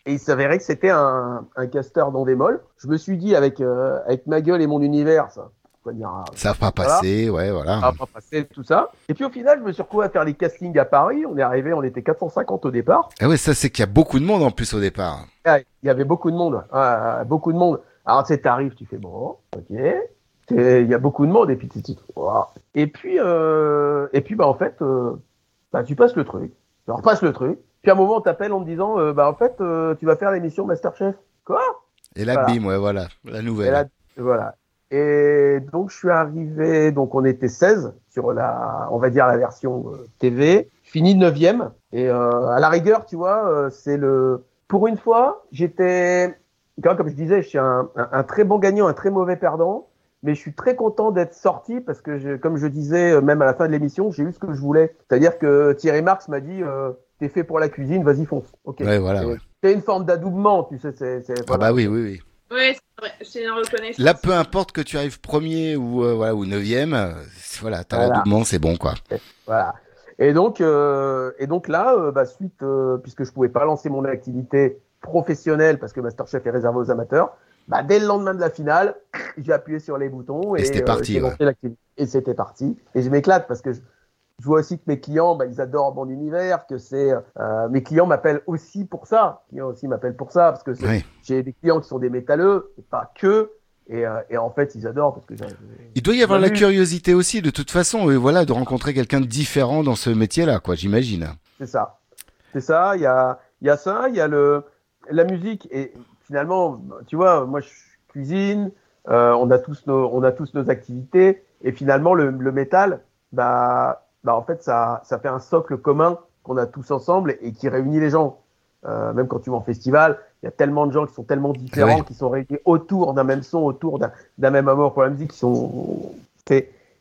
Speaker 15: Et il s'avérait que c'était un, un casteur dans des molles. Je me suis dit, avec, euh, avec ma gueule et mon univers, ça, quoi dire, hein,
Speaker 2: Ça va pas passer, ouais, voilà.
Speaker 15: ça va pas passer, tout ça. Et puis au final, je me suis retrouvé à faire les castings à Paris. On est arrivé, on était 450 au départ.
Speaker 2: Ah ouais, ça c'est qu'il y a beaucoup de monde en plus au départ.
Speaker 15: Il y avait beaucoup de monde, beaucoup de monde. Alors tu t'arrives, tu fais bon, ok. Il y a beaucoup de monde et puis tu voilà. Et puis euh, et puis bah en fait, euh, bah tu passes le truc, tu repasses le truc. Puis à un moment, on t'appelle en te disant, euh, bah en fait, euh, tu vas faire l'émission Masterchef. Quoi?
Speaker 2: Et là,
Speaker 15: Voilà.
Speaker 2: bim, ouais, voilà, la
Speaker 15: Et
Speaker 2: nouvelle.
Speaker 15: là, voilà. Et donc, je suis arrivé, donc on était 16 sur la, on va dire la version euh, TV, fini 9e. Et euh, à la rigueur, tu vois, euh, c'est le, pour une fois, j'étais, comme je disais, je suis un, un- un très bon gagnant, un très mauvais perdant. Mais je suis très content d'être sorti parce que, je- comme je disais, euh, même à la fin de l'émission, j'ai eu ce que je voulais. C'est-à-dire que Thierry Marx m'a dit, euh, t'es fait pour la cuisine, vas-y fonce. Ok.
Speaker 2: Ouais, voilà, ouais.
Speaker 15: C'est une forme d'adoubement, tu sais. C'est, c'est,
Speaker 2: Ah
Speaker 15: voilà.
Speaker 2: bah oui, oui, oui.
Speaker 16: Oui, c'est vrai, c'est une reconnaissance.
Speaker 2: Là, peu importe que tu arrives premier ou euh, voilà ou neuvième, euh, voilà, t'as
Speaker 15: Voilà.
Speaker 2: c'est bon quoi.
Speaker 15: Voilà. Et donc, euh, et donc là, euh, bah, suite, euh, puisque je pouvais pas lancer mon activité professionnelle parce que Masterchef est réservé aux amateurs, bah, dès le lendemain de la finale, j'ai appuyé sur les boutons et,
Speaker 2: Et c'était parti,
Speaker 15: j'ai
Speaker 2: ouais.
Speaker 15: lancé l'activité. Et c'était parti. Et je m'éclate parce que je, je vois aussi que mes clients, bah, ils adorent mon univers, que c'est euh, mes clients m'appellent aussi pour ça. Clients aussi m'appellent pour ça parce que
Speaker 2: Oui.
Speaker 15: j'ai des clients qui sont des métalleux, et pas que. Et, euh, et en fait, ils adorent parce que
Speaker 2: Il doit y avoir la curiosité aussi, de toute façon, et voilà, de rencontrer quelqu'un de différent dans ce métier-là, quoi, j'imagine.
Speaker 15: C'est ça. C'est ça. Il y a, il y a ça. Il y a le, la musique. Et finalement, tu vois, moi, je cuisine. euh, on a tous nos, on a tous nos activités. Et finalement, le, le métal, bah, bah, en fait, ça, ça fait un socle commun qu'on a tous ensemble et qui réunit les gens. Euh, même quand tu vas en festival, il y a tellement de gens qui sont tellement différents, qui sont réunis autour d'un même son, autour d'un même amour pour la musique, qui sont.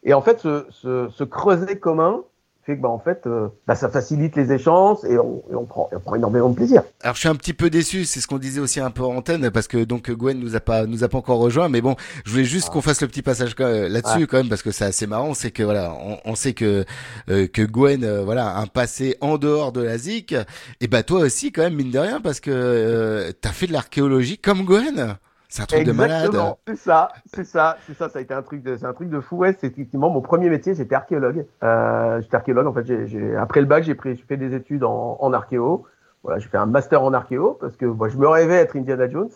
Speaker 15: Et en fait, ce, ce, ce creuset commun fait que, bah, en fait, euh, bah, ça facilite les échanges et on, et on prend, et on prend énormément de plaisir.
Speaker 2: Alors je suis un petit peu déçu, c'est ce qu'on disait aussi un peu en antenne, parce que donc Gwen nous a pas nous a pas encore rejoint, mais bon, je voulais juste qu'on fasse le petit passage euh, là-dessus quand même, parce que c'est assez marrant, c'est que voilà, on, on sait que euh, que Gwen, euh, voilà, a un passé en dehors de la ZIC, et bah toi aussi quand même mine de rien, parce que euh, t'as fait de l'archéologie comme Gwen, c'est un truc de malade.
Speaker 15: Exactement, c'est ça, c'est ça, c'est ça, ça a été un truc de, c'est un truc de fou. Ouais, c'est effectivement mon premier métier, j'étais archéologue. Euh, j'étais archéologue, en fait, j'ai, après le bac, j'ai pris, j'ai fait des études en, en archéo. Voilà, j'ai fait un master en archéo parce que moi, je me rêvais être Indiana Jones,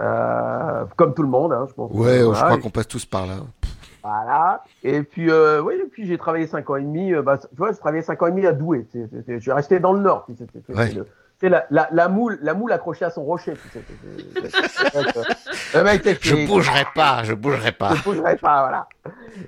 Speaker 15: euh, comme tout le monde, hein, je pense.
Speaker 2: Ouais, je crois qu'on passe tous par là.
Speaker 15: Voilà. Et puis, euh, oui, et puis j'ai travaillé cinq ans et demi. euh, bah, tu vois, j'ai travaillé cinq ans et demi à Douai. Je suis resté dans le Nord.
Speaker 2: Ouais.
Speaker 15: le- C'est la, la, la moule, la moule accrochée à son rocher. tu sais, (laughs) Le mec,
Speaker 2: Je bougerai pas, je bougerai pas.
Speaker 15: je bougerai pas, voilà.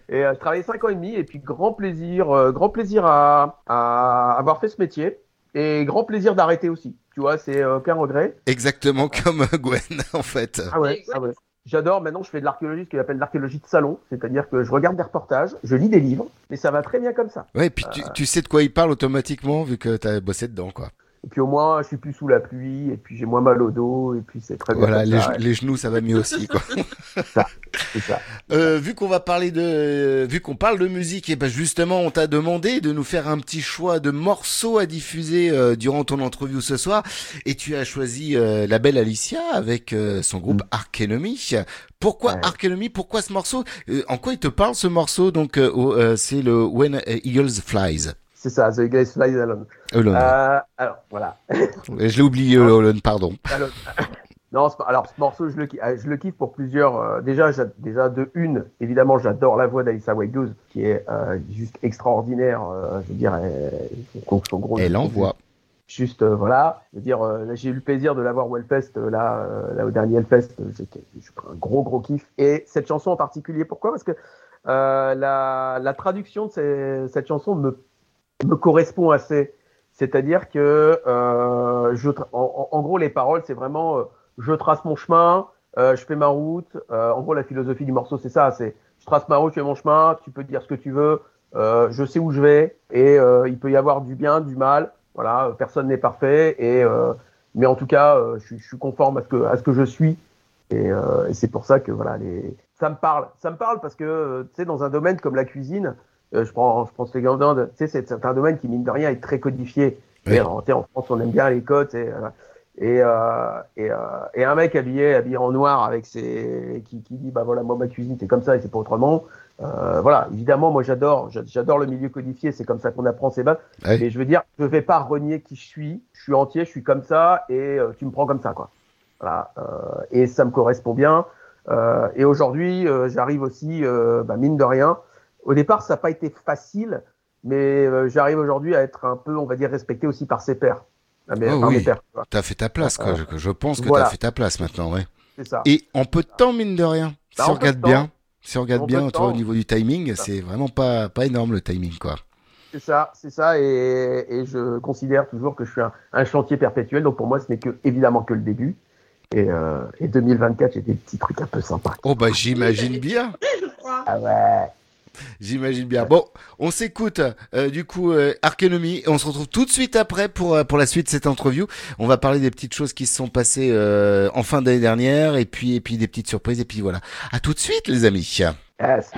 Speaker 15: Et euh, je travaillais cinq ans et demi, et puis grand plaisir, euh, grand plaisir à, à avoir fait ce métier, et grand plaisir d'arrêter aussi. Tu vois, c'est euh, aucun regret.
Speaker 2: Exactement comme euh, Gwen (laughs) en fait.
Speaker 15: Ah ouais, ah ouais. J'adore, maintenant je fais de l'archéologie, ce qu'il appelle l'archéologie de salon, c'est-à-dire que je regarde des reportages, je lis des livres, mais ça va très bien comme ça.
Speaker 2: Ouais, et puis tu, tu sais de quoi il parle automatiquement vu que t'as bossé dedans, quoi.
Speaker 15: Et puis au moins, je suis plus sous la pluie, et puis j'ai moins mal au dos, et puis c'est très bien.
Speaker 2: Voilà, les,
Speaker 15: ça, ouais.
Speaker 2: genoux, ça va mieux aussi, quoi. (laughs)
Speaker 15: C'est ça.
Speaker 2: Euh, vu qu'on va parler de, vu qu'on parle de musique, et ben justement, on t'a demandé de nous faire un petit choix de morceaux à diffuser euh, durant ton interview ce soir, et tu as choisi euh, la belle Alicia avec euh, son groupe Enemy. Pourquoi Enemy Pourquoi ce morceau? Euh, En quoi il te parle ce morceau? Donc, euh, euh, c'est le When Eagles Flies.
Speaker 15: C'est ça, The Guys Flies Alone.
Speaker 2: Alone.
Speaker 15: Euh, alors, voilà. (laughs)
Speaker 2: Je l'ai oublié, Holland, pardon.
Speaker 15: Alors, non, alors ce morceau, je le, euh, je le kiffe pour plusieurs. euh, déjà, déjà de une, évidemment, j'adore la voix d'Alissa White Goose, qui est euh, juste extraordinaire. euh, je veux dire, elle- son, son gros.
Speaker 2: Elle envoie.
Speaker 15: Juste, voilà. Je veux dire, j'ai eu le plaisir de la voir au Hellfest, là, là, au dernier Hellfest. J'ai un gros, gros kiff. Et cette chanson en particulier, pourquoi? Parce que la, la traduction de ces- cette chanson me, me correspond assez. C'est-à-dire que euh, je, en, en- gros, les paroles, c'est vraiment euh, je trace mon chemin, euh, je fais ma route. Euh, en gros, la philosophie du morceau, c'est ça. C'est je trace ma route, je fais mon chemin. Tu peux dire ce que tu veux. euh, je sais où je vais et euh, il peut y avoir du bien, du mal. Voilà, personne n'est parfait et mais en tout cas, je, suis- je suis conforme à ce que à ce que je suis et, et c'est pour ça que voilà, les... ça me parle. Ça me parle parce que tu sais, dans un domaine comme la cuisine, euh, je prends je prends cet exemple d'un- tu sais, c'est un domaine qui mine de rien est très codifié.
Speaker 2: Oui.
Speaker 15: Et, en, France, on aime bien les codes. Et, euh, et, euh, et, euh, et un mec habillé, habillé en noir avec ses, qui, qui dit bah voilà moi ma cuisine c'est comme ça et c'est pas autrement. Euh, voilà, évidemment moi j'adore, j'a- j'adore le milieu codifié, c'est comme ça qu'on apprend ses bases.
Speaker 2: Ouais.
Speaker 15: Mais je veux dire, je vais pas renier qui je suis. Je suis entier, je suis comme ça et euh, tu me prends comme ça quoi. Voilà, euh, et ça me correspond bien. Euh, et aujourd'hui, j'arrive aussi, bah, mine de rien. Au départ, ça n'a pas été facile, mais euh, j'arrive aujourd'hui à être un peu, on va dire, respecté aussi par ses pairs. Ah, mais,
Speaker 2: Oh
Speaker 15: par mes
Speaker 2: oui,
Speaker 15: pairs, tu
Speaker 2: fait ta place, quoi.
Speaker 15: Euh,
Speaker 2: Je, je pense que
Speaker 15: voilà.
Speaker 2: t'as fait ta place maintenant, ouais.
Speaker 15: C'est ça.
Speaker 2: Et en peu de temps, mine de rien,
Speaker 15: Bah,
Speaker 2: si on regarde
Speaker 15: temps.
Speaker 2: bien, si on regarde
Speaker 15: En
Speaker 2: bien, tu au niveau du timing, c'est vraiment pas, pas énorme le timing, quoi.
Speaker 15: C'est ça, c'est ça, et, et je considère toujours que je suis un, un chantier perpétuel. Donc pour moi, ce n'est que évidemment que le début. Et, euh, et 2024, j'ai des petits trucs un peu sympas.
Speaker 2: Oh bah j'imagine bien.
Speaker 15: Ah ouais.
Speaker 2: J'imagine bien. Bon, on s'écoute euh, du coup euh, et on se retrouve tout de suite après pour euh, pour la suite de cette interview. On va parler des petites choses qui se sont passées euh, en fin d'année dernière et puis et puis des petites surprises et puis voilà. À tout de suite les amis.
Speaker 15: Yes.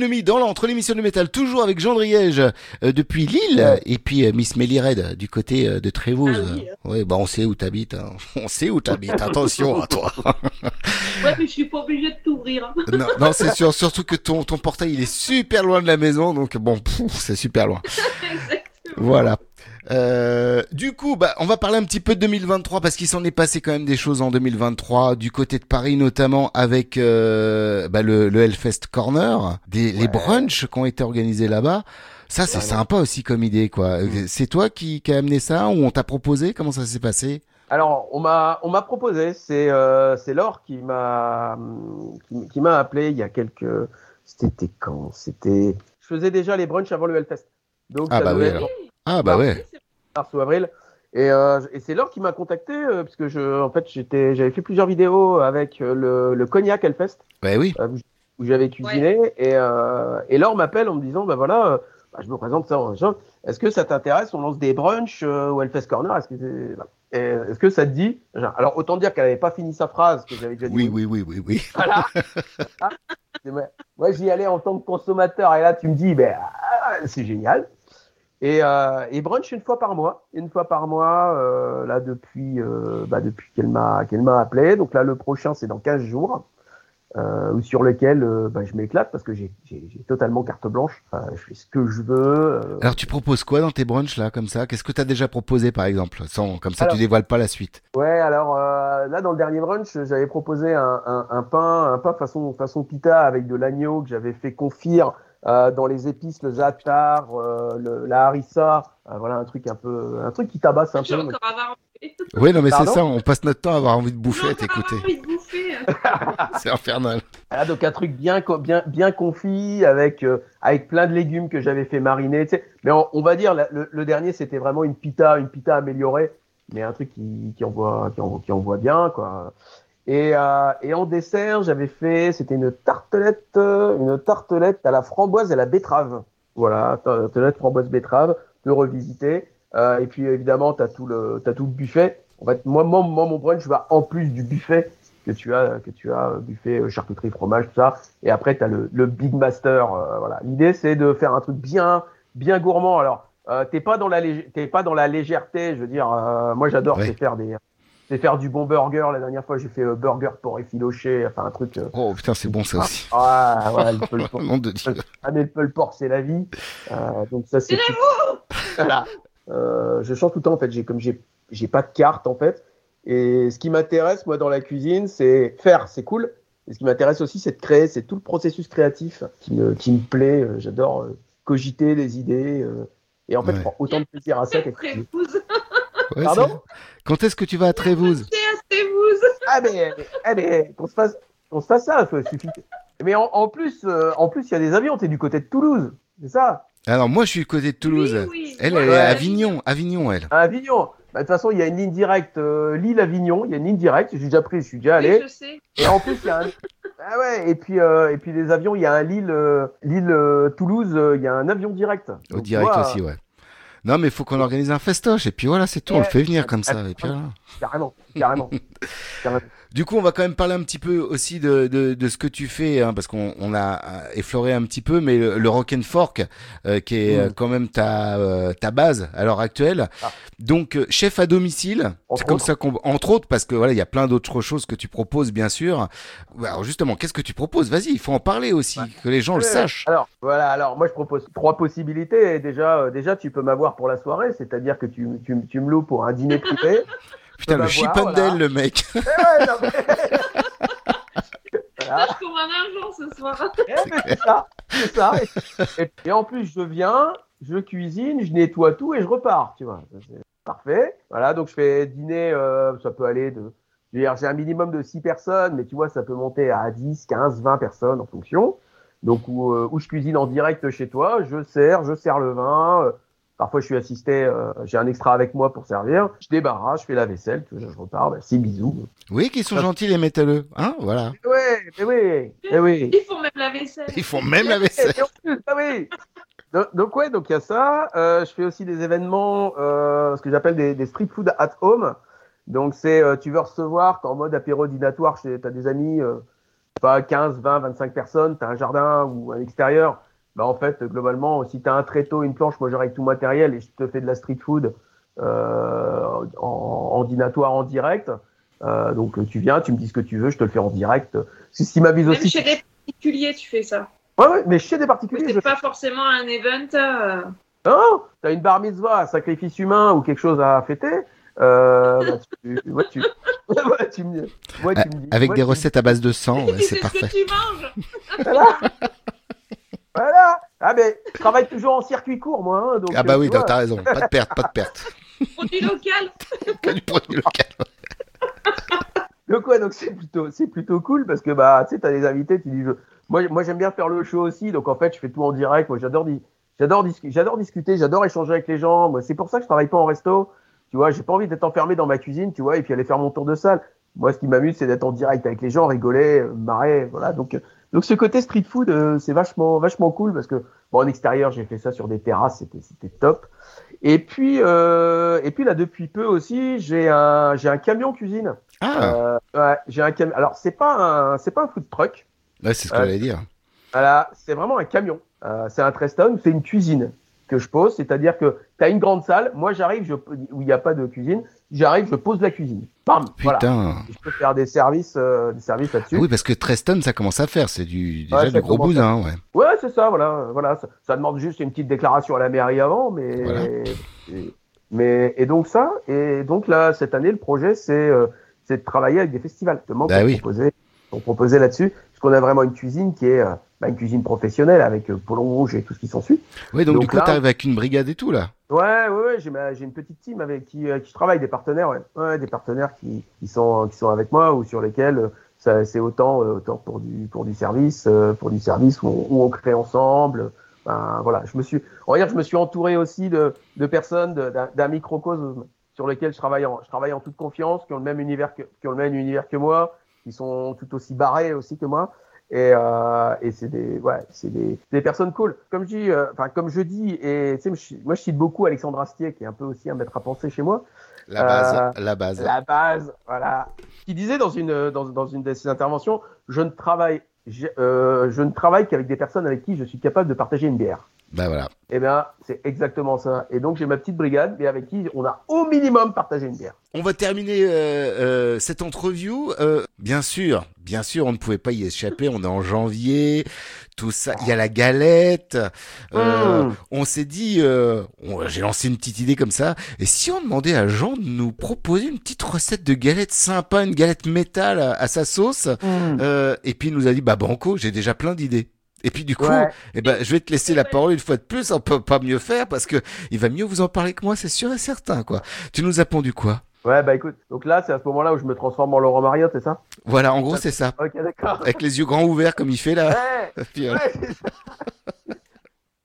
Speaker 1: Dans
Speaker 2: l'entre l'émission de métal, toujours avec Jean Driège euh, depuis Lille, et puis euh, Miss Melly Red du côté euh, de Trévouse.
Speaker 16: Ah oui,
Speaker 2: Ouais, bah on sait où t'habites, hein. (laughs) on sait où t'habites, attention à toi. (laughs)
Speaker 16: Ouais, mais je suis pas obligée de t'ouvrir. hein.
Speaker 2: non, non c'est sûr, surtout que ton, ton portail il est super loin de la maison, donc bon, c'est super loin. (laughs) Voilà. Euh, du coup, bah, on va parler un petit peu de 2023 parce qu'il s'en est passé quand même des choses en 2023 du côté de Paris notamment avec euh, bah, le, le Hellfest Corner, des, les brunchs qui ont été organisés là-bas. Ça, c'est sympa aussi comme idée, quoi. C'est toi qui, qui a amené ça ou on t'a proposé? Comment ça s'est passé?
Speaker 15: Alors, on m'a on m'a proposé, c'est euh, c'est Laure qui m'a qui, qui m'a appelé il y a quelques c'était quand? C'était je faisais déjà les brunchs avant le Hellfest. Donc
Speaker 2: Ah
Speaker 15: ça
Speaker 2: bah
Speaker 15: devait
Speaker 2: oui.
Speaker 15: être.
Speaker 2: Ah bah ouais.
Speaker 15: mars ou avril. Et, euh, et c'est Laure qui m'a contacté euh, parce que je en fait j'étais j'avais fait plusieurs vidéos avec euh, le, le cognac Hellfest.
Speaker 2: Bah oui.
Speaker 15: euh, où j'avais cuisiné. Et, euh, et Laure m'appelle en me disant bah voilà euh, bah, je me présente ça est-ce que ça t'intéresse? On lance des brunchs euh, au Hellfest Corner? Est-ce que c'est- voilà. Et, est-ce que ça te dit? Alors autant dire qu'elle avait pas fini sa phrase que j'avais déjà dit.
Speaker 2: Oui, oui, oui, oui, oui.
Speaker 15: voilà. (laughs) Ah, moi j'y allais en tant que consommateur. Et là tu me dis ben c'est génial et, euh, et brunch une fois par mois, une fois par mois, euh, là depuis, euh, bah, depuis qu'elle m'a qu'elle m'a appelé. Donc là, le prochain, c'est dans 15 jours, euh, sur lequel euh, bah, je m'éclate parce que j'ai totalement carte blanche. Je fais ce que je veux. euh.
Speaker 2: Alors tu proposes quoi dans tes brunchs là, comme ça? Qu'est-ce que t'as déjà proposé par exemple? Sans, Comme ça
Speaker 15: Alors-
Speaker 2: tu dévoiles pas la suite.
Speaker 15: Ouais, alors euh, là, dans le dernier brunch, j'avais proposé un, un, un pain, un pain façon façon pita avec de l'agneau que j'avais fait confire. Euh, dans les épices, le za'atar, euh, le, la harissa, euh, voilà un truc un peu, un truc qui tabasse un peu.
Speaker 16: encore avoir envie.
Speaker 2: Oui, non mais c'est ça, on passe notre temps à avoir envie de bouffer à t'écouter. (laughs) C'est infernal.
Speaker 15: Voilà, donc un truc bien bien bien confit avec euh, avec plein de légumes que j'avais fait mariner. Tu sais. Mais on, on va dire la- le, le dernier c'était vraiment une pita une pita améliorée, mais un truc qui qui envoie qui envoie, qui envoie bien quoi. Et euh, et en dessert j'avais fait c'était une tartelette euh, une tartelette à la framboise et à la betterave. Voilà tartelette framboise betterave peu revisité. Euh, et puis évidemment t'as tout le t'as tout le buffet. En fait moi moi, moi mon brunch va en plus du buffet que tu as que tu as buffet charcuterie fromage tout ça et après tu as le, le big master euh, voilà l'idée c'est de faire un truc bien bien gourmand alors euh, t'es pas dans la t'es pas dans la légèreté je veux dire euh, moi j'adore
Speaker 2: Ouais.
Speaker 15: faire des c'est faire du bon burger la dernière fois j'ai fait euh, burger pour effiloché enfin un truc euh,
Speaker 2: Oh putain, c'est bon ça aussi.
Speaker 15: ah ouais, le (laughs)
Speaker 2: de Dieu.
Speaker 15: ah mais le pork c'est la vie Euh, donc ça c'est (laughs) voilà. Euh, je change tout le temps en fait. J'ai comme j'ai j'ai pas de carte en fait. Et ce qui m'intéresse moi dans la cuisine, c'est faire, c'est cool. Et ce qui m'intéresse aussi, c'est de créer. C'est tout le processus créatif qui me qui me plaît. J'adore euh, cogiter les idées. euh, et en fait,
Speaker 2: Ouais.
Speaker 15: je prends autant de plaisir à ça qu'à.
Speaker 2: Ouais,
Speaker 15: Pardon
Speaker 2: Quand est-ce que tu vas à Trévouse
Speaker 16: C'est à Trévouse.
Speaker 15: Ah mais, ah, mais qu'on se fasse qu'on se fasse ça, suffit. que- Mais en, en plus, euh, en plus, il y a des avions. T'es du côté de Toulouse, c'est ça?
Speaker 2: Alors moi je suis du côté de Toulouse.
Speaker 16: Oui, oui.
Speaker 2: Elle,
Speaker 16: Ouais,
Speaker 2: elle est à Avignon, Avignon elle.
Speaker 15: À Avignon. Bah, de toute façon, il y a une ligne directe euh, Lille-Avignon. Il y a une ligne directe. J'ai déjà pris, je suis déjà allé.
Speaker 16: Oui, je sais.
Speaker 15: Et en plus, il y a un... Ah ouais, et puis, euh, et puis les avions, il y a un Lille, euh, Lille euh, Toulouse, euh, il y a un avion direct.
Speaker 2: Au
Speaker 15: Donc,
Speaker 2: direct
Speaker 15: vois,
Speaker 2: aussi, ouais. Non mais il faut qu'on organise un festoche et puis voilà, c'est tout, on le fait venir comme ça. Et puis voilà.
Speaker 15: Carrément, carrément. (laughs) carrément.
Speaker 2: Du coup, on va quand même parler un petit peu aussi de, de, de ce que tu fais, hein, parce qu'on on a euh, effleuré un petit peu, mais le, le Rock and Fork, euh, qui est
Speaker 15: Mm.
Speaker 2: euh, quand même ta, euh, ta base à l'heure actuelle.
Speaker 15: Ah.
Speaker 2: Donc, euh, chef à domicile, c'est comme ça qu'on, entre autres, parce que voilà, il y a plein d'autres choses que tu proposes, bien sûr. Alors justement, qu'est-ce que tu proposes? Vas-y, il faut en parler aussi, que les gens le sachent.
Speaker 15: Alors, voilà, alors moi je propose trois possibilités. Et déjà, euh, déjà, tu peux m'avoir pour la soirée, c'est-à-dire que tu, tu, tu me loues pour un dîner privé. (laughs)
Speaker 2: Putain, le
Speaker 15: m'avoir,
Speaker 2: Chippendale,
Speaker 15: voilà.
Speaker 2: le mec. (laughs)
Speaker 15: Eh ouais, non, mais- (laughs) Voilà.
Speaker 16: Moi, je cours un argent ce soir.
Speaker 15: Eh, mais c'est ça, c'est ça. Et, en plus, je viens, je cuisine, je nettoie tout et je repars, tu vois. C'est parfait. Voilà, donc je fais dîner, euh, ça peut aller de. je veux dire, J'ai un minimum de 6 personnes, mais tu vois, ça peut monter à 10, 15, 20 personnes en fonction. Donc, où, euh, où je cuisine en direct chez toi, je sers, je sers le vin. euh, Parfois, je suis assisté, euh, j'ai un extra avec moi pour servir. Je débarrasse, je fais la vaisselle, je repars. Merci, bisous.
Speaker 2: Oui, qu'ils sont gentils les métalleux, hein Voilà.
Speaker 15: Ouais, mais oui, mais oui.
Speaker 16: Ils font même la vaisselle.
Speaker 2: Ils font même la vaisselle.
Speaker 15: Et en plus, ah oui. Donc, ouais, donc il y a ça. Euh, je fais aussi des événements, euh, ce que j'appelle des, des street food at home. Donc c'est, euh, tu veux recevoir, t'es en mode apéro dînatoire, t'as des amis, euh, pas 15, 20, 25 personnes, t'as un jardin ou un extérieur. Bah en fait, globalement, si t'as un tréteau, une planche, moi j'aurai tout matériel et je te fais de la street food euh, en, en dînatoire en direct. Euh, donc tu viens, tu me dis ce que tu veux, je te le fais en direct. C'est ce qui m'avise
Speaker 16: Même
Speaker 15: aussi.
Speaker 16: chez des particuliers, tu fais ça.
Speaker 15: Ouais, ouais, mais chez des particuliers. je
Speaker 16: C'est pas forcément un event. euh,
Speaker 15: Non, t'as une bar mitzvah, un sacrifice humain ou quelque chose à fêter. Euh, bah, tu, ouais, tu, (laughs) ouais, tu me, ouais, tu me dis.
Speaker 2: Avec des
Speaker 15: tu
Speaker 2: recettes à base de sang, (laughs) ouais, c'est
Speaker 16: ce
Speaker 2: parfait.
Speaker 16: que tu manges.
Speaker 15: Voilà. Ah, mais je travaille toujours en circuit court, moi. hein, donc,
Speaker 2: Ah bah
Speaker 15: euh,
Speaker 2: oui, t'as raison, pas de perte, pas de perte. (laughs)
Speaker 16: Produit local. (laughs)
Speaker 2: Que du produit local.
Speaker 15: Donc ouais, donc c'est plutôt, c'est plutôt cool parce que bah, tu sais, t'as des invités, tu dis, je... moi, moi j'aime bien faire le show aussi, donc en fait, je fais tout en direct. Moi, j'adore, j'adore, discu- j'adore discuter, j'adore échanger avec les gens. Moi, c'est pour ça que je travaille pas en resto. Tu vois, j'ai pas envie d'être enfermé dans ma cuisine, tu vois, et puis aller faire mon tour de salle. Moi, ce qui m'amuse, c'est d'être en direct avec les gens, rigoler, euh, marrer, voilà. Donc, euh, donc ce côté street food, euh, c'est vachement, vachement cool parce que bon, en extérieur, j'ai fait ça sur des terrasses, c'était, c'était top. Et puis, euh, et puis là, depuis peu aussi, j'ai un, j'ai un camion cuisine.
Speaker 2: Ah.
Speaker 15: Euh, ouais, j'ai un camion. Alors, c'est pas un, c'est pas un food truck.
Speaker 2: Ouais, c'est ce que
Speaker 15: Euh,
Speaker 2: j'allais dire.
Speaker 15: Voilà, c'est vraiment un camion. Euh, c'est un Treston, c'est une cuisine que je pose. C'est-à-dire que tu as une grande salle. Moi, j'arrive, je, où il n'y a pas de cuisine. J'arrive, je pose la cuisine. Bam, voilà.
Speaker 2: Putain.
Speaker 15: Je peux faire des services, euh, des services là-dessus.
Speaker 2: Oui, parce que Treston, ça commence à faire, c'est du, déjà
Speaker 15: Ouais,
Speaker 2: du gros boudin, ouais.
Speaker 15: Ouais, c'est ça, voilà, voilà. Ça, ça demande juste une petite déclaration à la mairie avant, mais,
Speaker 2: Voilà.
Speaker 15: et, mais et donc ça, et donc là cette année le projet c'est euh, c'est de travailler avec des festivals,
Speaker 2: Bah oui.
Speaker 15: proposer, pour proposer là-dessus, parce qu'on a vraiment une cuisine qui est euh, bah, une cuisine professionnelle avec euh, Polon Rouge et tout ce qui s'ensuit.
Speaker 2: Ouais, donc, du coup, t'arrives avec une brigade et tout, là.
Speaker 15: Ouais, ouais, ouais, j'ai ma- j'ai une petite team avec qui, euh, qui je travaille, des partenaires, ouais, ouais des partenaires qui, qui sont qui sont avec moi ou sur lesquels euh, ça c'est autant euh, autant pour du pour du service, euh, pour du service où on, où on crée ensemble. Ben, voilà, je me suis, on va dire, je me suis entouré aussi de, de personnes de- d'un d'un microcosme sur lequel je travaille en je travaille en toute confiance, qui ont le même univers que qui ont le même univers que moi, qui sont tout aussi barrés aussi que moi. Et, euh, et c'est des, ouais, c'est des, des personnes cool. Comme je dis, euh, enfin comme je dis, et tu sais, moi je cite beaucoup Alexandre Astier, qui est un peu aussi un maître à penser chez moi.
Speaker 2: La base,
Speaker 15: Euh,
Speaker 2: la base.
Speaker 15: La base, voilà. Qui disait dans une dans, dans une de ses interventions, je ne travaille, je, je ne travaille qu'avec des personnes avec qui je suis capable de partager une bière.
Speaker 2: Bah voilà.
Speaker 15: Eh bien, c'est exactement ça. Et donc j'ai ma petite brigade, mais avec qui on a au minimum partagé une bière.
Speaker 2: On va terminer euh, euh, cette interview. Euh, bien sûr, bien sûr, on ne pouvait pas y échapper. On est en janvier, tout ça. Il y a la galette. Euh,
Speaker 15: Mm.
Speaker 2: On s'est dit, euh, j'ai lancé une petite idée comme ça. Et si on demandait à Jean de nous proposer une petite recette de galette sympa, une galette métal à, à sa sauce,
Speaker 15: Mm.
Speaker 2: euh, et puis il nous a dit, bah banco, j'ai déjà plein d'idées. Et puis du coup,
Speaker 15: Ouais.
Speaker 2: eh ben, je vais te laisser la parole une fois de plus. On peut pas mieux faire parce que il va mieux vous en parler que moi, c'est sûr et certain, quoi. Tu nous as pondu quoi?
Speaker 15: Ouais, bah écoute, donc là c'est à ce moment-là où je me transforme en Laurent Mariotte, c'est ça?
Speaker 2: Voilà, en gros, c'est ça.
Speaker 15: Ok, d'accord.
Speaker 2: Avec les yeux grands ouverts comme il fait là.
Speaker 15: Ouais, (laughs)
Speaker 2: Puis,
Speaker 15: ouais, c'est ça. (laughs)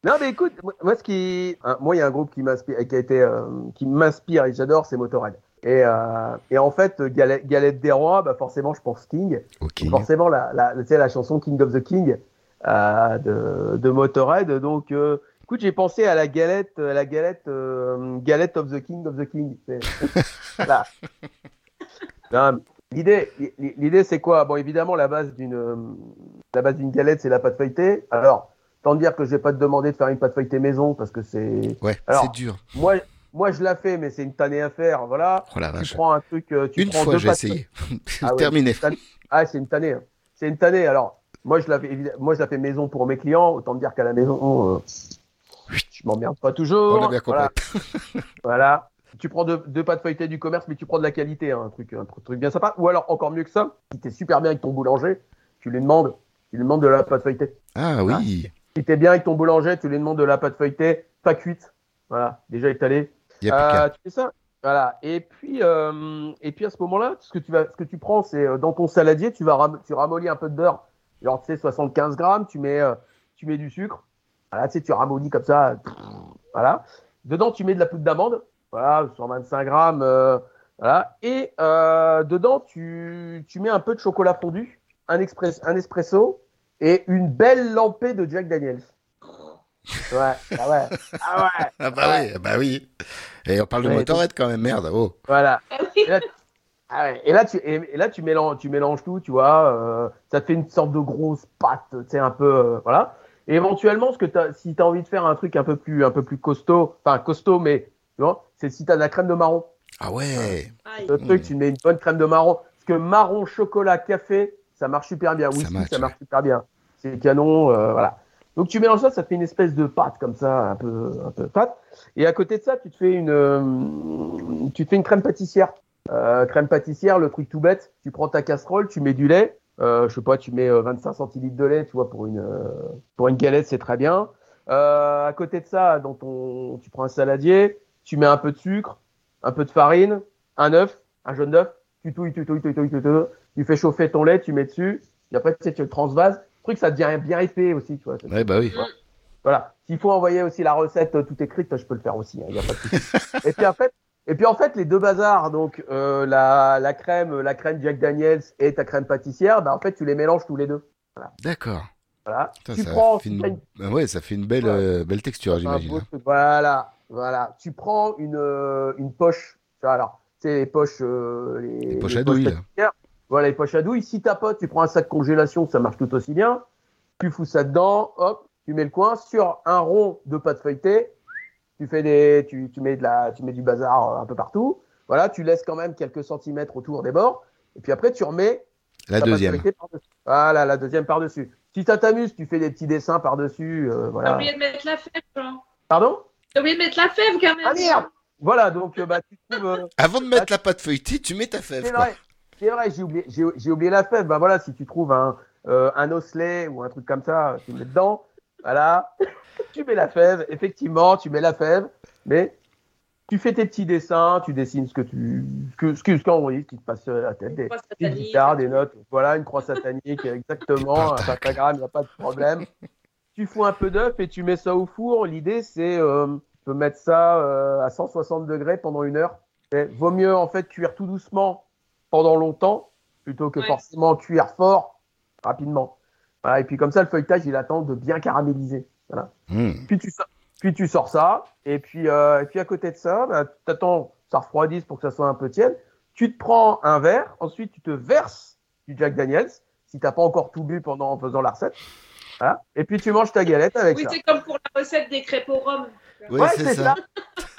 Speaker 15: Non mais écoute, moi, ce qui, hein, moi il y a un groupe qui m'inspire, qui a été, euh, qui m'inspire et que j'adore, c'est Motorhead. Et, euh, et en fait, Galette, Galette des Rois, bah forcément je pense King.
Speaker 2: Ok.
Speaker 15: Forcément la, la, tu sais, la chanson King of the King de, de Motorhead. Donc, euh, écoute, j'ai pensé à la galette, à la galette, euh, galette of the King of the King. (laughs) Non, mais L'idée, l'idée, c'est quoi? Bon, évidemment, la base d'une, la base d'une galette, c'est la pâte feuilletée. Alors, tant dire que je vais pas te demander de faire une pâte feuilletée maison parce que c'est.
Speaker 2: Ouais,
Speaker 15: Alors,
Speaker 2: c'est dur.
Speaker 15: Moi, moi, je la fais, mais c'est une tannée à faire. Voilà.
Speaker 2: Oh la
Speaker 15: tu
Speaker 2: vache.
Speaker 15: prends un truc. euh, Tu
Speaker 2: Une
Speaker 15: prends
Speaker 2: fois,
Speaker 15: deux
Speaker 2: j'ai essayé. (laughs)
Speaker 15: Ah ouais,
Speaker 2: Terminé.
Speaker 15: c'est une tannée. Ah, c'est une tannée. C'est une tannée. Alors, moi, je la fais, moi, je la fais maison pour mes clients. Autant dire qu'à la maison, euh, je m'emmerde pas toujours.
Speaker 2: On a bien compris.
Speaker 15: Voilà. Voilà. Tu prends deux, deux pâtes feuilletées du commerce, mais tu prends de la qualité, hein, un truc, un truc, bien sympa. Ou alors, encore mieux que ça, si t'es super bien avec ton boulanger, tu lui demandes, tu lui demandes de la pâte feuilletée.
Speaker 2: Ah oui.
Speaker 15: Si t'es bien avec ton boulanger, tu lui demandes de la pâte feuilletée, pas cuite. Voilà, déjà étalée.
Speaker 2: Y a.
Speaker 15: Euh, tu fais ça? Voilà. Et puis, euh, et puis à ce moment-là, ce que tu vas, ce que tu prends, c'est euh, dans ton saladier, tu vas ram- tu ramollis un peu de beurre. Genre, tu sais, 75 grammes, tu mets, euh, tu mets du sucre. Voilà, tu sais, tu ramollis comme ça. Voilà. Dedans, tu mets de la poudre d'amande. Voilà, 125 grammes. euh, voilà. Et euh, dedans, tu, tu mets un peu de chocolat fondu, un, express, un espresso et une belle lampée de Jack Daniels. Ouais, ah ouais. Ah ouais.
Speaker 2: Ah bah oui, ah bah oui. Et on parle de
Speaker 15: Ouais,
Speaker 2: motorette quand même, merde. Oh.
Speaker 15: Voilà. Et là, ah ouais, et là, tu, et, et là, tu mélanges, tu mélanges tout, tu vois. euh, ça te fait une sorte de grosse pâte, tu sais, un peu, euh, voilà. Et éventuellement, ce que t'as, si tu as envie de faire un truc un peu plus, un peu plus costaud, enfin costaud, mais tu vois, c'est si tu as de la crème de marron.
Speaker 2: Ah ouais.
Speaker 15: Le truc, tu mets une bonne crème de marron. Parce que marron, chocolat, café, ça marche super bien. Whisky, ça,
Speaker 2: match,
Speaker 15: marche super bien. C'est canon, euh, voilà. Donc tu mélanges ça, ça fait une espèce de pâte comme ça, un peu, un peu pâte. Et à côté de ça, tu te fais une, euh, tu te fais une crème pâtissière. Euh, crème pâtissière, le truc tout bête. Tu prends ta casserole, tu mets du lait. Euh, je sais pas, tu mets euh, 25 centilitres de lait, tu vois, pour une, euh, pour une galette, c'est très bien. Euh, à côté de ça, dans ton, tu prends un saladier, tu mets un peu de sucre, un peu de farine, un œuf, un jaune d'œuf, tu touilles, tu touilles, tu touilles, tu touilles, tu fais chauffer ton lait, tu mets dessus, et après, tu sais, tu le transvases. Le truc, ça devient bien épais aussi, tu vois.
Speaker 2: Ouais, bah oui.
Speaker 15: Voilà. S'il faut envoyer aussi la recette euh, tout écrite, je peux le faire aussi. Il y a pas de (laughs) et puis en fait, et puis en fait, les deux bazars, donc euh, la, la crème, la crème Jack Daniels et ta crème pâtissière, bah en fait, tu les mélanges tous les deux. Voilà.
Speaker 2: D'accord.
Speaker 15: Voilà.
Speaker 2: Putain,
Speaker 15: tu
Speaker 2: ça
Speaker 15: prends,
Speaker 2: fait une... bah ouais, ça fait une belle, euh, belle texture, j'imagine. hein.
Speaker 15: Voilà, voilà. Tu prends une, euh, une poche. Tu vois, alors, c'est les poches, euh, les,
Speaker 2: Les poches
Speaker 15: les
Speaker 2: à douille,
Speaker 15: pâtissières. Voilà, les poches à douille. Si t'as pas, tu prends un sac congélation, ça marche tout aussi bien. Tu fous ça dedans, hop, tu mets le coin sur un rond de pâte feuilletée. Tu fais des, tu, tu mets de la, tu mets du bazar euh, un peu partout. Voilà, tu laisses quand même quelques centimètres autour des bords. Et puis après, tu remets
Speaker 2: La deuxième.
Speaker 15: Voilà, la deuxième par-dessus. Si ça t'amuse, tu fais des petits dessins par-dessus. euh,
Speaker 16: T'as
Speaker 15: voilà.
Speaker 16: oublié de mettre la fève, Jean.
Speaker 15: Pardon?
Speaker 16: T'as oublié de mettre la fève quand même.
Speaker 15: Ah merde Voilà, donc euh, bah, tu trouves. euh, (laughs)
Speaker 2: Avant de mettre la pâte feuilletée, tu mets ta fève.
Speaker 15: C'est vrai, c'est vrai, j'ai oublié, j'ai, j'ai oublié la fève. Bah voilà, si tu trouves un, euh, un osselet ou un truc comme ça, tu le mets dedans. Voilà, tu mets la fève. Effectivement, tu mets la fève, mais tu fais tes petits dessins, tu dessines ce que tu, ce que, ce qu'on ce qui te passe à la tête, des
Speaker 16: satanique.
Speaker 15: guitares, des notes. Voilà, une croix satanique, (laughs) exactement, un pentagramme, il n'y a pas de problème. tu fous un peu d'œuf et tu mets ça au four. L'idée, c'est, euh, tu peux mettre ça euh, à 160 degrés pendant une heure. Et vaut mieux en fait cuire tout doucement pendant longtemps plutôt que
Speaker 16: Ouais.
Speaker 15: forcément cuire fort rapidement. Voilà, et puis comme ça, le feuilletage, il attend de bien caraméliser. Voilà.
Speaker 2: Mmh.
Speaker 15: Puis tu sors, puis tu sors ça, et puis, euh, et puis à côté de ça, bah, tu attends ça refroidisse pour que ça soit un peu tiède. Tu te prends un verre, ensuite tu te verses du Jack Daniels, si t'as pas encore tout bu pendant en faisant la recette. Voilà. Et puis tu manges ta galette avec
Speaker 16: Oui,
Speaker 15: ça.
Speaker 16: c'est comme pour la recette des crêpes au rhum.
Speaker 2: Oui,
Speaker 15: Ouais,
Speaker 2: c'est
Speaker 15: c'est
Speaker 2: ça.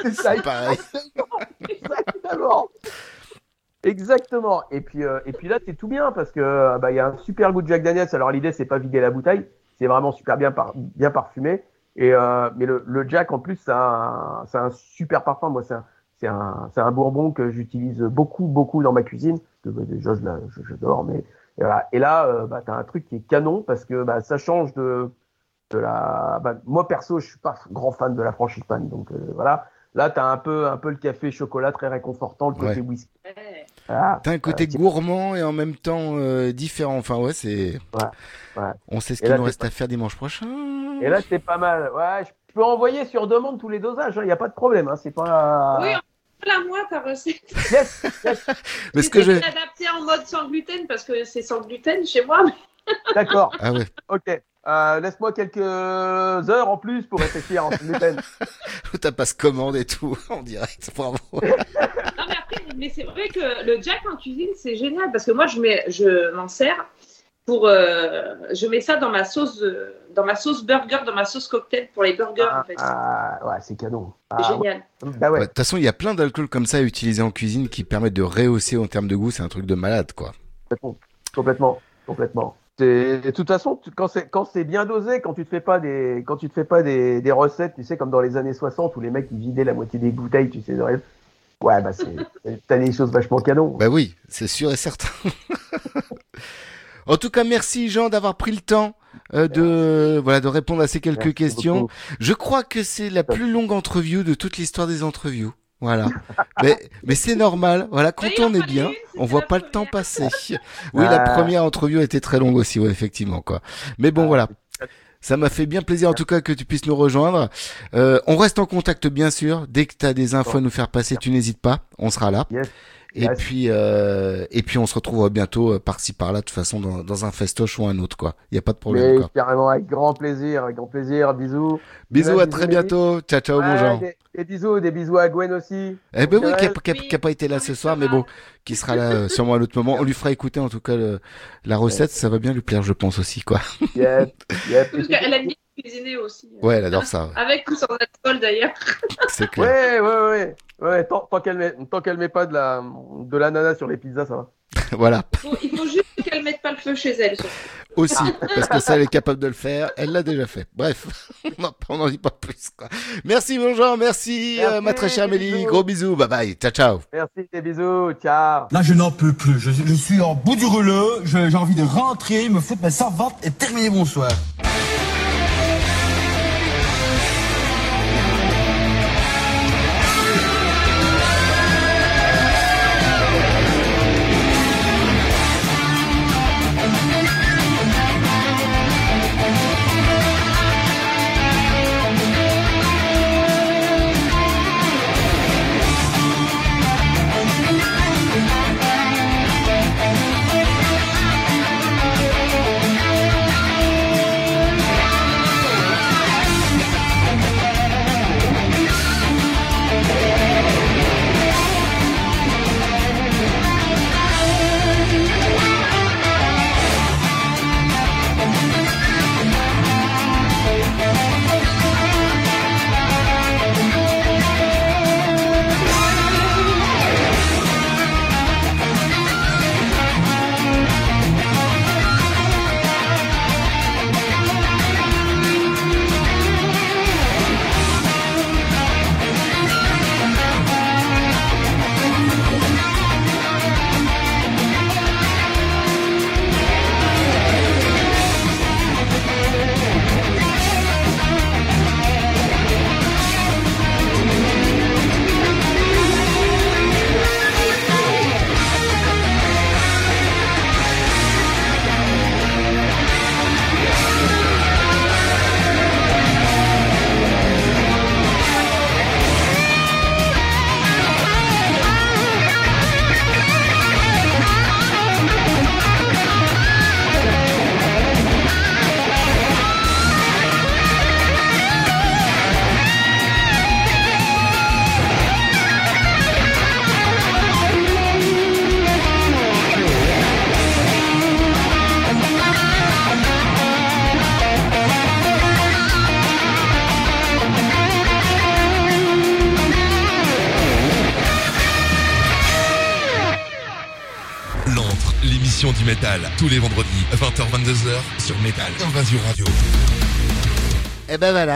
Speaker 15: C'est ça. (laughs)
Speaker 2: C'est pareil. (laughs)
Speaker 15: Exactement. Exactement. Et puis, euh, et puis là, c'est tout bien parce que euh, bah, il y a un super goût de Jack Daniels. Alors l'idée, c'est pas vider la bouteille, c'est vraiment super bien, par- bien parfumé. Et euh, mais le, le Jack en plus, ça a un, ça a un super parfum. Moi, c'est un, c'est un, c'est un bourbon que j'utilise beaucoup, beaucoup dans ma cuisine. Bah, déjà, je j'adore. Mais et, voilà. et là, euh, bah, t'as un truc qui est canon parce que bah, ça change de, de la. Bah, moi perso, je suis pas grand fan de la frangipane, donc euh, voilà. Là, t'as un peu, un peu le café chocolat très réconfortant, le côté
Speaker 2: Ouais.
Speaker 15: whisky.
Speaker 2: T'as un côté
Speaker 15: Euh,
Speaker 2: gourmand et en même temps euh, différent. Enfin, ouais, c'est.
Speaker 15: ouais.
Speaker 2: On sait ce qu'il nous reste
Speaker 15: pas-
Speaker 2: à faire dimanche prochain.
Speaker 15: Et là, c'est pas mal. Ouais, je peux envoyer sur demande tous les dosages. Il n'y a pas de problème. Hein, c'est pas.
Speaker 16: Oui, la moi ta recette. (laughs)
Speaker 15: Yes, yes. (laughs)
Speaker 2: Mais ce que je.
Speaker 16: Adapté en mode sans gluten parce que c'est sans gluten chez moi. mais- (laughs)
Speaker 15: D'accord.
Speaker 2: Ah ouais.
Speaker 15: Ok. Euh, Laisse-moi quelques heures en plus pour réfléchir en gluten.
Speaker 2: T'as pas ce commande et tout en direct. Bravo.
Speaker 16: Non, mais après, mais c'est vrai que le jack en cuisine, c'est génial parce que moi, je, mets, je m'en sers pour. euh, je mets ça dans ma sauce, euh, dans ma sauce burger, dans ma sauce cocktail pour les burgers, en fait.
Speaker 15: Ah, ouais, c'est canon.
Speaker 16: c'est
Speaker 15: Ah,
Speaker 16: génial.
Speaker 15: ouais. Bah ouais.
Speaker 2: De toute façon, il y a plein d'alcools comme ça à utiliser en cuisine qui permettent de rehausser en termes de goût. C'est un truc de malade, quoi.
Speaker 15: Complètement, complètement, complètement. C'est- De toute façon, tu- quand c'est quand c'est bien dosé, quand tu te fais pas des quand tu te fais pas des, des recettes, tu sais comme dans les années 60 où les mecs ils vidaient la moitié des bouteilles, tu sais de rêve. Ouais, bah c'est t'as des choses vachement canon.
Speaker 2: Bah oui, c'est sûr et certain. en tout cas, merci Jean d'avoir pris le temps euh, de voilà de répondre à ces quelques
Speaker 15: Merci
Speaker 2: questions.
Speaker 15: beaucoup.
Speaker 2: Je crois que c'est la plus longue entreview de toute l'histoire des entreviews. Voilà. (laughs) mais mais c'est normal. Voilà, quand on est bien, on voit pas le temps passer. Oui, la
Speaker 15: Ah.
Speaker 2: première entreview était très longue aussi, ouais, effectivement quoi. Mais bon, voilà. Ça m'a fait bien plaisir en tout cas que tu puisses nous rejoindre. Euh, on reste en contact bien sûr. Dès que tu as des infos à nous faire passer, tu n'hésites pas. On sera là.
Speaker 15: Yes.
Speaker 2: Et
Speaker 15: Yes.
Speaker 2: puis, euh, et puis, on se retrouve bientôt euh, par-ci par-là, de toute façon, dans, dans un festoche ou un autre, quoi. Il y a pas de problème,
Speaker 15: Mais
Speaker 2: quoi.
Speaker 15: carrément, avec grand plaisir, avec grand plaisir. Bisous.
Speaker 2: Bisous, à très bientôt. Ciao, ciao, mon
Speaker 15: Ouais,
Speaker 2: Jean.
Speaker 15: Des, des bisous, des bisous à Gwen aussi.
Speaker 2: Eh ben oui, qui a,
Speaker 15: Lionel.
Speaker 2: qui a- qui a pas été là ce soir, mais bon, qui sera là euh, sûrement à un autre moment. On lui fera écouter en tout cas le- la recette, ça va bien lui plaire, je pense aussi, quoi.
Speaker 15: Yep, yep. (laughs)
Speaker 16: Cuisiner aussi.
Speaker 2: Ouais, elle adore ça. ouais.
Speaker 16: Avec ou sans alcool d'ailleurs. (laughs)
Speaker 2: C'est clair.
Speaker 15: Ouais, ouais, ouais. Ouais, tant, tant qu'elle met, tant qu'elle met pas de la, de l'ananas sur les pizzas, ça va. (laughs)
Speaker 2: voilà.
Speaker 16: Il faut, il faut juste qu'elle mette pas le feu chez elle. surtout.
Speaker 2: Aussi, parce que ça, elle est capable de le faire. Elle l'a déjà fait. Bref, (laughs) on n'en dit pas plus. Quoi. Merci, mon Jean. Merci, euh, ma très chère Amélie.
Speaker 15: bisous.
Speaker 2: Gros bisous. Bye bye. Ciao, ciao.
Speaker 15: Merci, des bisous. Ciao.
Speaker 17: Là, je n'en peux plus. Je, je suis en bout du rouleau. J'ai envie de rentrer, me foutre ma servante et terminer mon soir.
Speaker 9: Tous les vendredis, 20h-22h sur Métal Invasion Radio.
Speaker 2: Et ben voilà,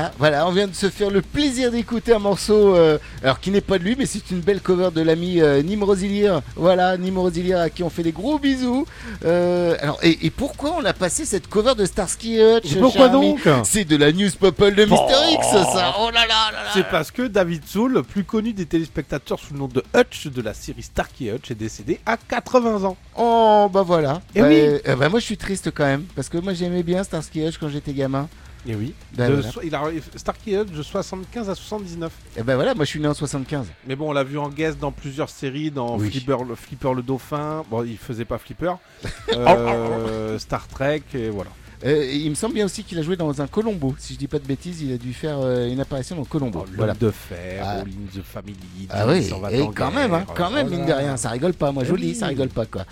Speaker 2: vient de se faire le plaisir d'écouter un morceau, euh, alors qui n'est pas de lui, mais c'est une belle cover de l'ami euh, Nim Rosilir. Voilà, Nim Rosilir à qui on fait des gros bisous. Euh, alors, et, et pourquoi on a passé cette cover de Starsky et Hutch
Speaker 3: Pourquoi donc
Speaker 2: C'est de la news popple de Mister
Speaker 3: Oh.
Speaker 2: X, ça. Oh là là là là.
Speaker 3: C'est parce que David Soul, plus connu des téléspectateurs sous le nom de Hutch de la série Starkey Hutch, est décédé à 80 ans.
Speaker 2: Oh bah voilà.
Speaker 3: Eh
Speaker 2: Bah,
Speaker 3: oui.
Speaker 2: bah, moi je suis triste quand même parce que moi j'aimais bien Starsky et Hutch quand j'étais gamin.
Speaker 3: Et oui.
Speaker 2: Bah,
Speaker 3: De
Speaker 2: voilà.
Speaker 3: so- il a Starkey Hutch de 75 à 79.
Speaker 2: Et ben voilà, moi je suis né en 75.
Speaker 3: Mais bon, on l'a vu en guest dans plusieurs séries, dans
Speaker 2: Oui.
Speaker 3: Flipper, le, Flipper le Dauphin. Bon, il faisait pas Flipper. (laughs) Euh, Star Trek, et voilà.
Speaker 2: Euh, il me semble bien aussi qu'il a joué dans un Colombo. Si je dis pas de bêtises, il a dû faire euh, une apparition dans Colombo.
Speaker 3: L'homme
Speaker 2: voilà.
Speaker 3: de fer,
Speaker 2: Ah.
Speaker 3: The Family.
Speaker 2: Ah oui, et quand même, hein, quand même, mine de rien, ça rigole pas. Moi, je vous le dis,
Speaker 3: oui.
Speaker 2: ça rigole pas, quoi.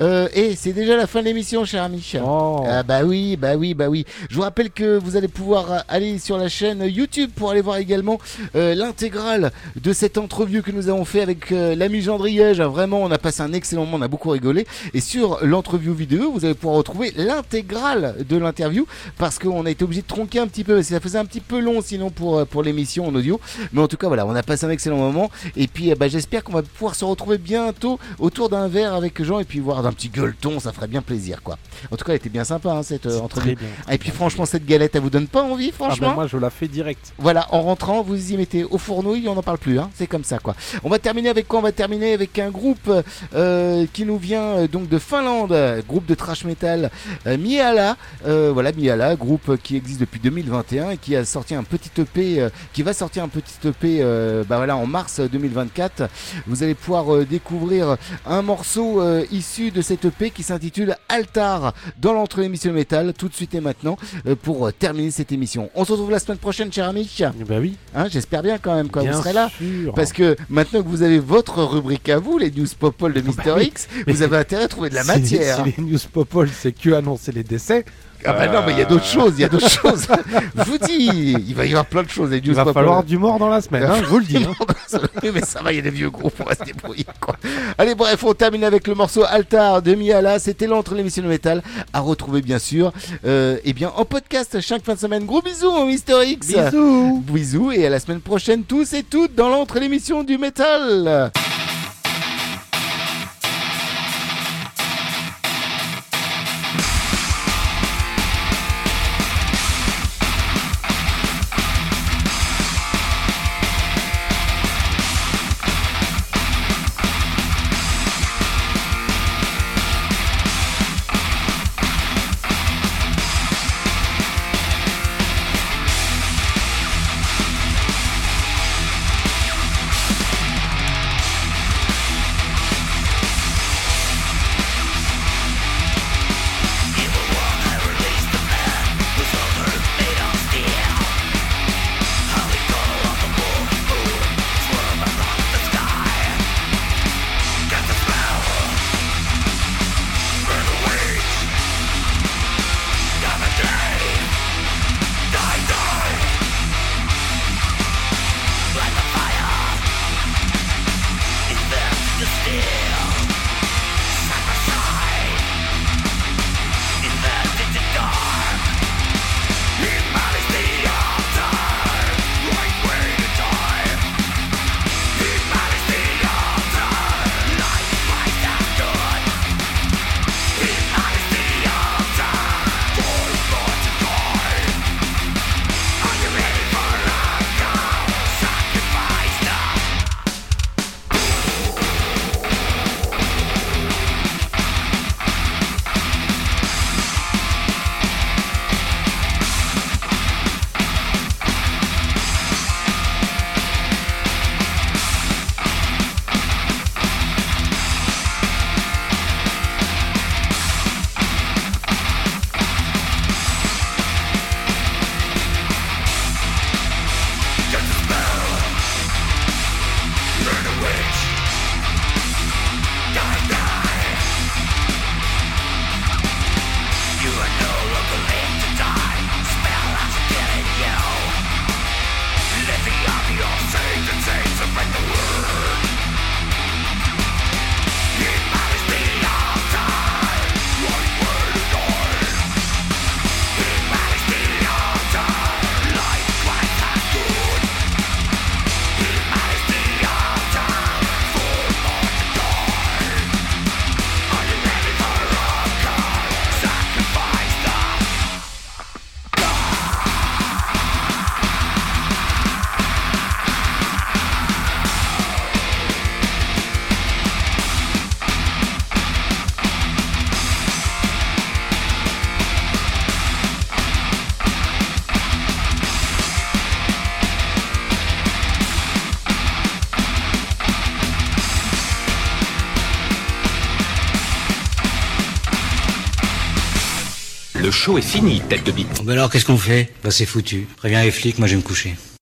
Speaker 2: Euh, et c'est déjà la fin de l'émission, cher ami.
Speaker 3: Oh.
Speaker 2: Ah bah oui, bah oui, bah oui. Je vous rappelle que vous allez pouvoir aller sur la chaîne YouTube pour aller voir également l'intégrale de cette entrevue que nous avons fait avec l'ami Jean Driège. Vraiment, on a passé un excellent moment, on a beaucoup rigolé. Et sur l'entrevue vidéo, vous allez pouvoir retrouver l'intégrale de l'interview parce qu'on a été obligé de tronquer un petit peu, parce que ça faisait un petit peu long sinon pour, euh, pour l'émission en audio. Mais en tout cas, voilà, on a passé un excellent moment. Et puis, euh, bah, j'espère qu'on va pouvoir se retrouver bientôt autour d'un verre avec Jean et puis voir d'un petit gueuleton, ça ferait bien plaisir, quoi. En tout cas, elle était bien sympa, hein, cette euh, entrevue.
Speaker 3: très bien,
Speaker 2: Ah, et puis, franchement, cette galette, elle vous donne pas envie,
Speaker 3: Ah
Speaker 2: franchement
Speaker 3: ben moi, je la fais direct.
Speaker 2: voilà, en rentrant, vous y mettez au fournouille, on n'en parle plus, hein. c'est comme ça quoi. On va terminer avec quoi? On va terminer avec un groupe euh, qui nous vient donc de Finlande, groupe de trash metal euh, Miala,
Speaker 6: Euh, voilà, Miala, groupe qui existe depuis 2021 et qui a sorti un petit EP, euh, qui va sortir un petit EP euh, bah voilà, en mars 2024. Vous allez pouvoir euh, découvrir un morceau euh, issu de cet EP qui s'intitule Altar dans l'entre émission métal tout de suite et maintenant euh, pour terminer cette émission. On se retrouve la semaine prochaine, cher ami.
Speaker 3: Bah oui.
Speaker 6: Hein, J'espère bien quand même quand
Speaker 3: Bien
Speaker 6: vous serez là.
Speaker 3: sûr.
Speaker 6: Parce que maintenant que vous avez votre rubrique à vous, les news popol de Mister
Speaker 3: Bah oui.
Speaker 6: X, vous avez intérêt à trouver de la
Speaker 3: si-
Speaker 6: matière.
Speaker 3: Si, les news popol, c'est que annoncer les décès.
Speaker 6: Ah bah non, mais il y a d'autres choses, il y a d'autres choses. Je vous dis, il va y avoir plein de choses. Les
Speaker 3: Il va falloir du mort dans la semaine, hein, je vous le dis. hein.
Speaker 6: Mais ça va, il y a des vieux groupes, on va se débrouiller. Quoi. Allez, bref, on termine avec le morceau Altar de Miala. C'était l'entre l'émission de métal à retrouver, bien sûr, euh, et bien en podcast chaque fin de semaine. Gros bisous, mon Mister X.
Speaker 3: Bisous.
Speaker 6: Bisous, et à la semaine prochaine, tous et toutes, dans l'entre l'émission du métal.
Speaker 17: Est fini, tête de bite.
Speaker 4: Bah alors qu'est-ce qu'on fait? Bah c'est foutu. Préviens les flics, moi je vais me coucher.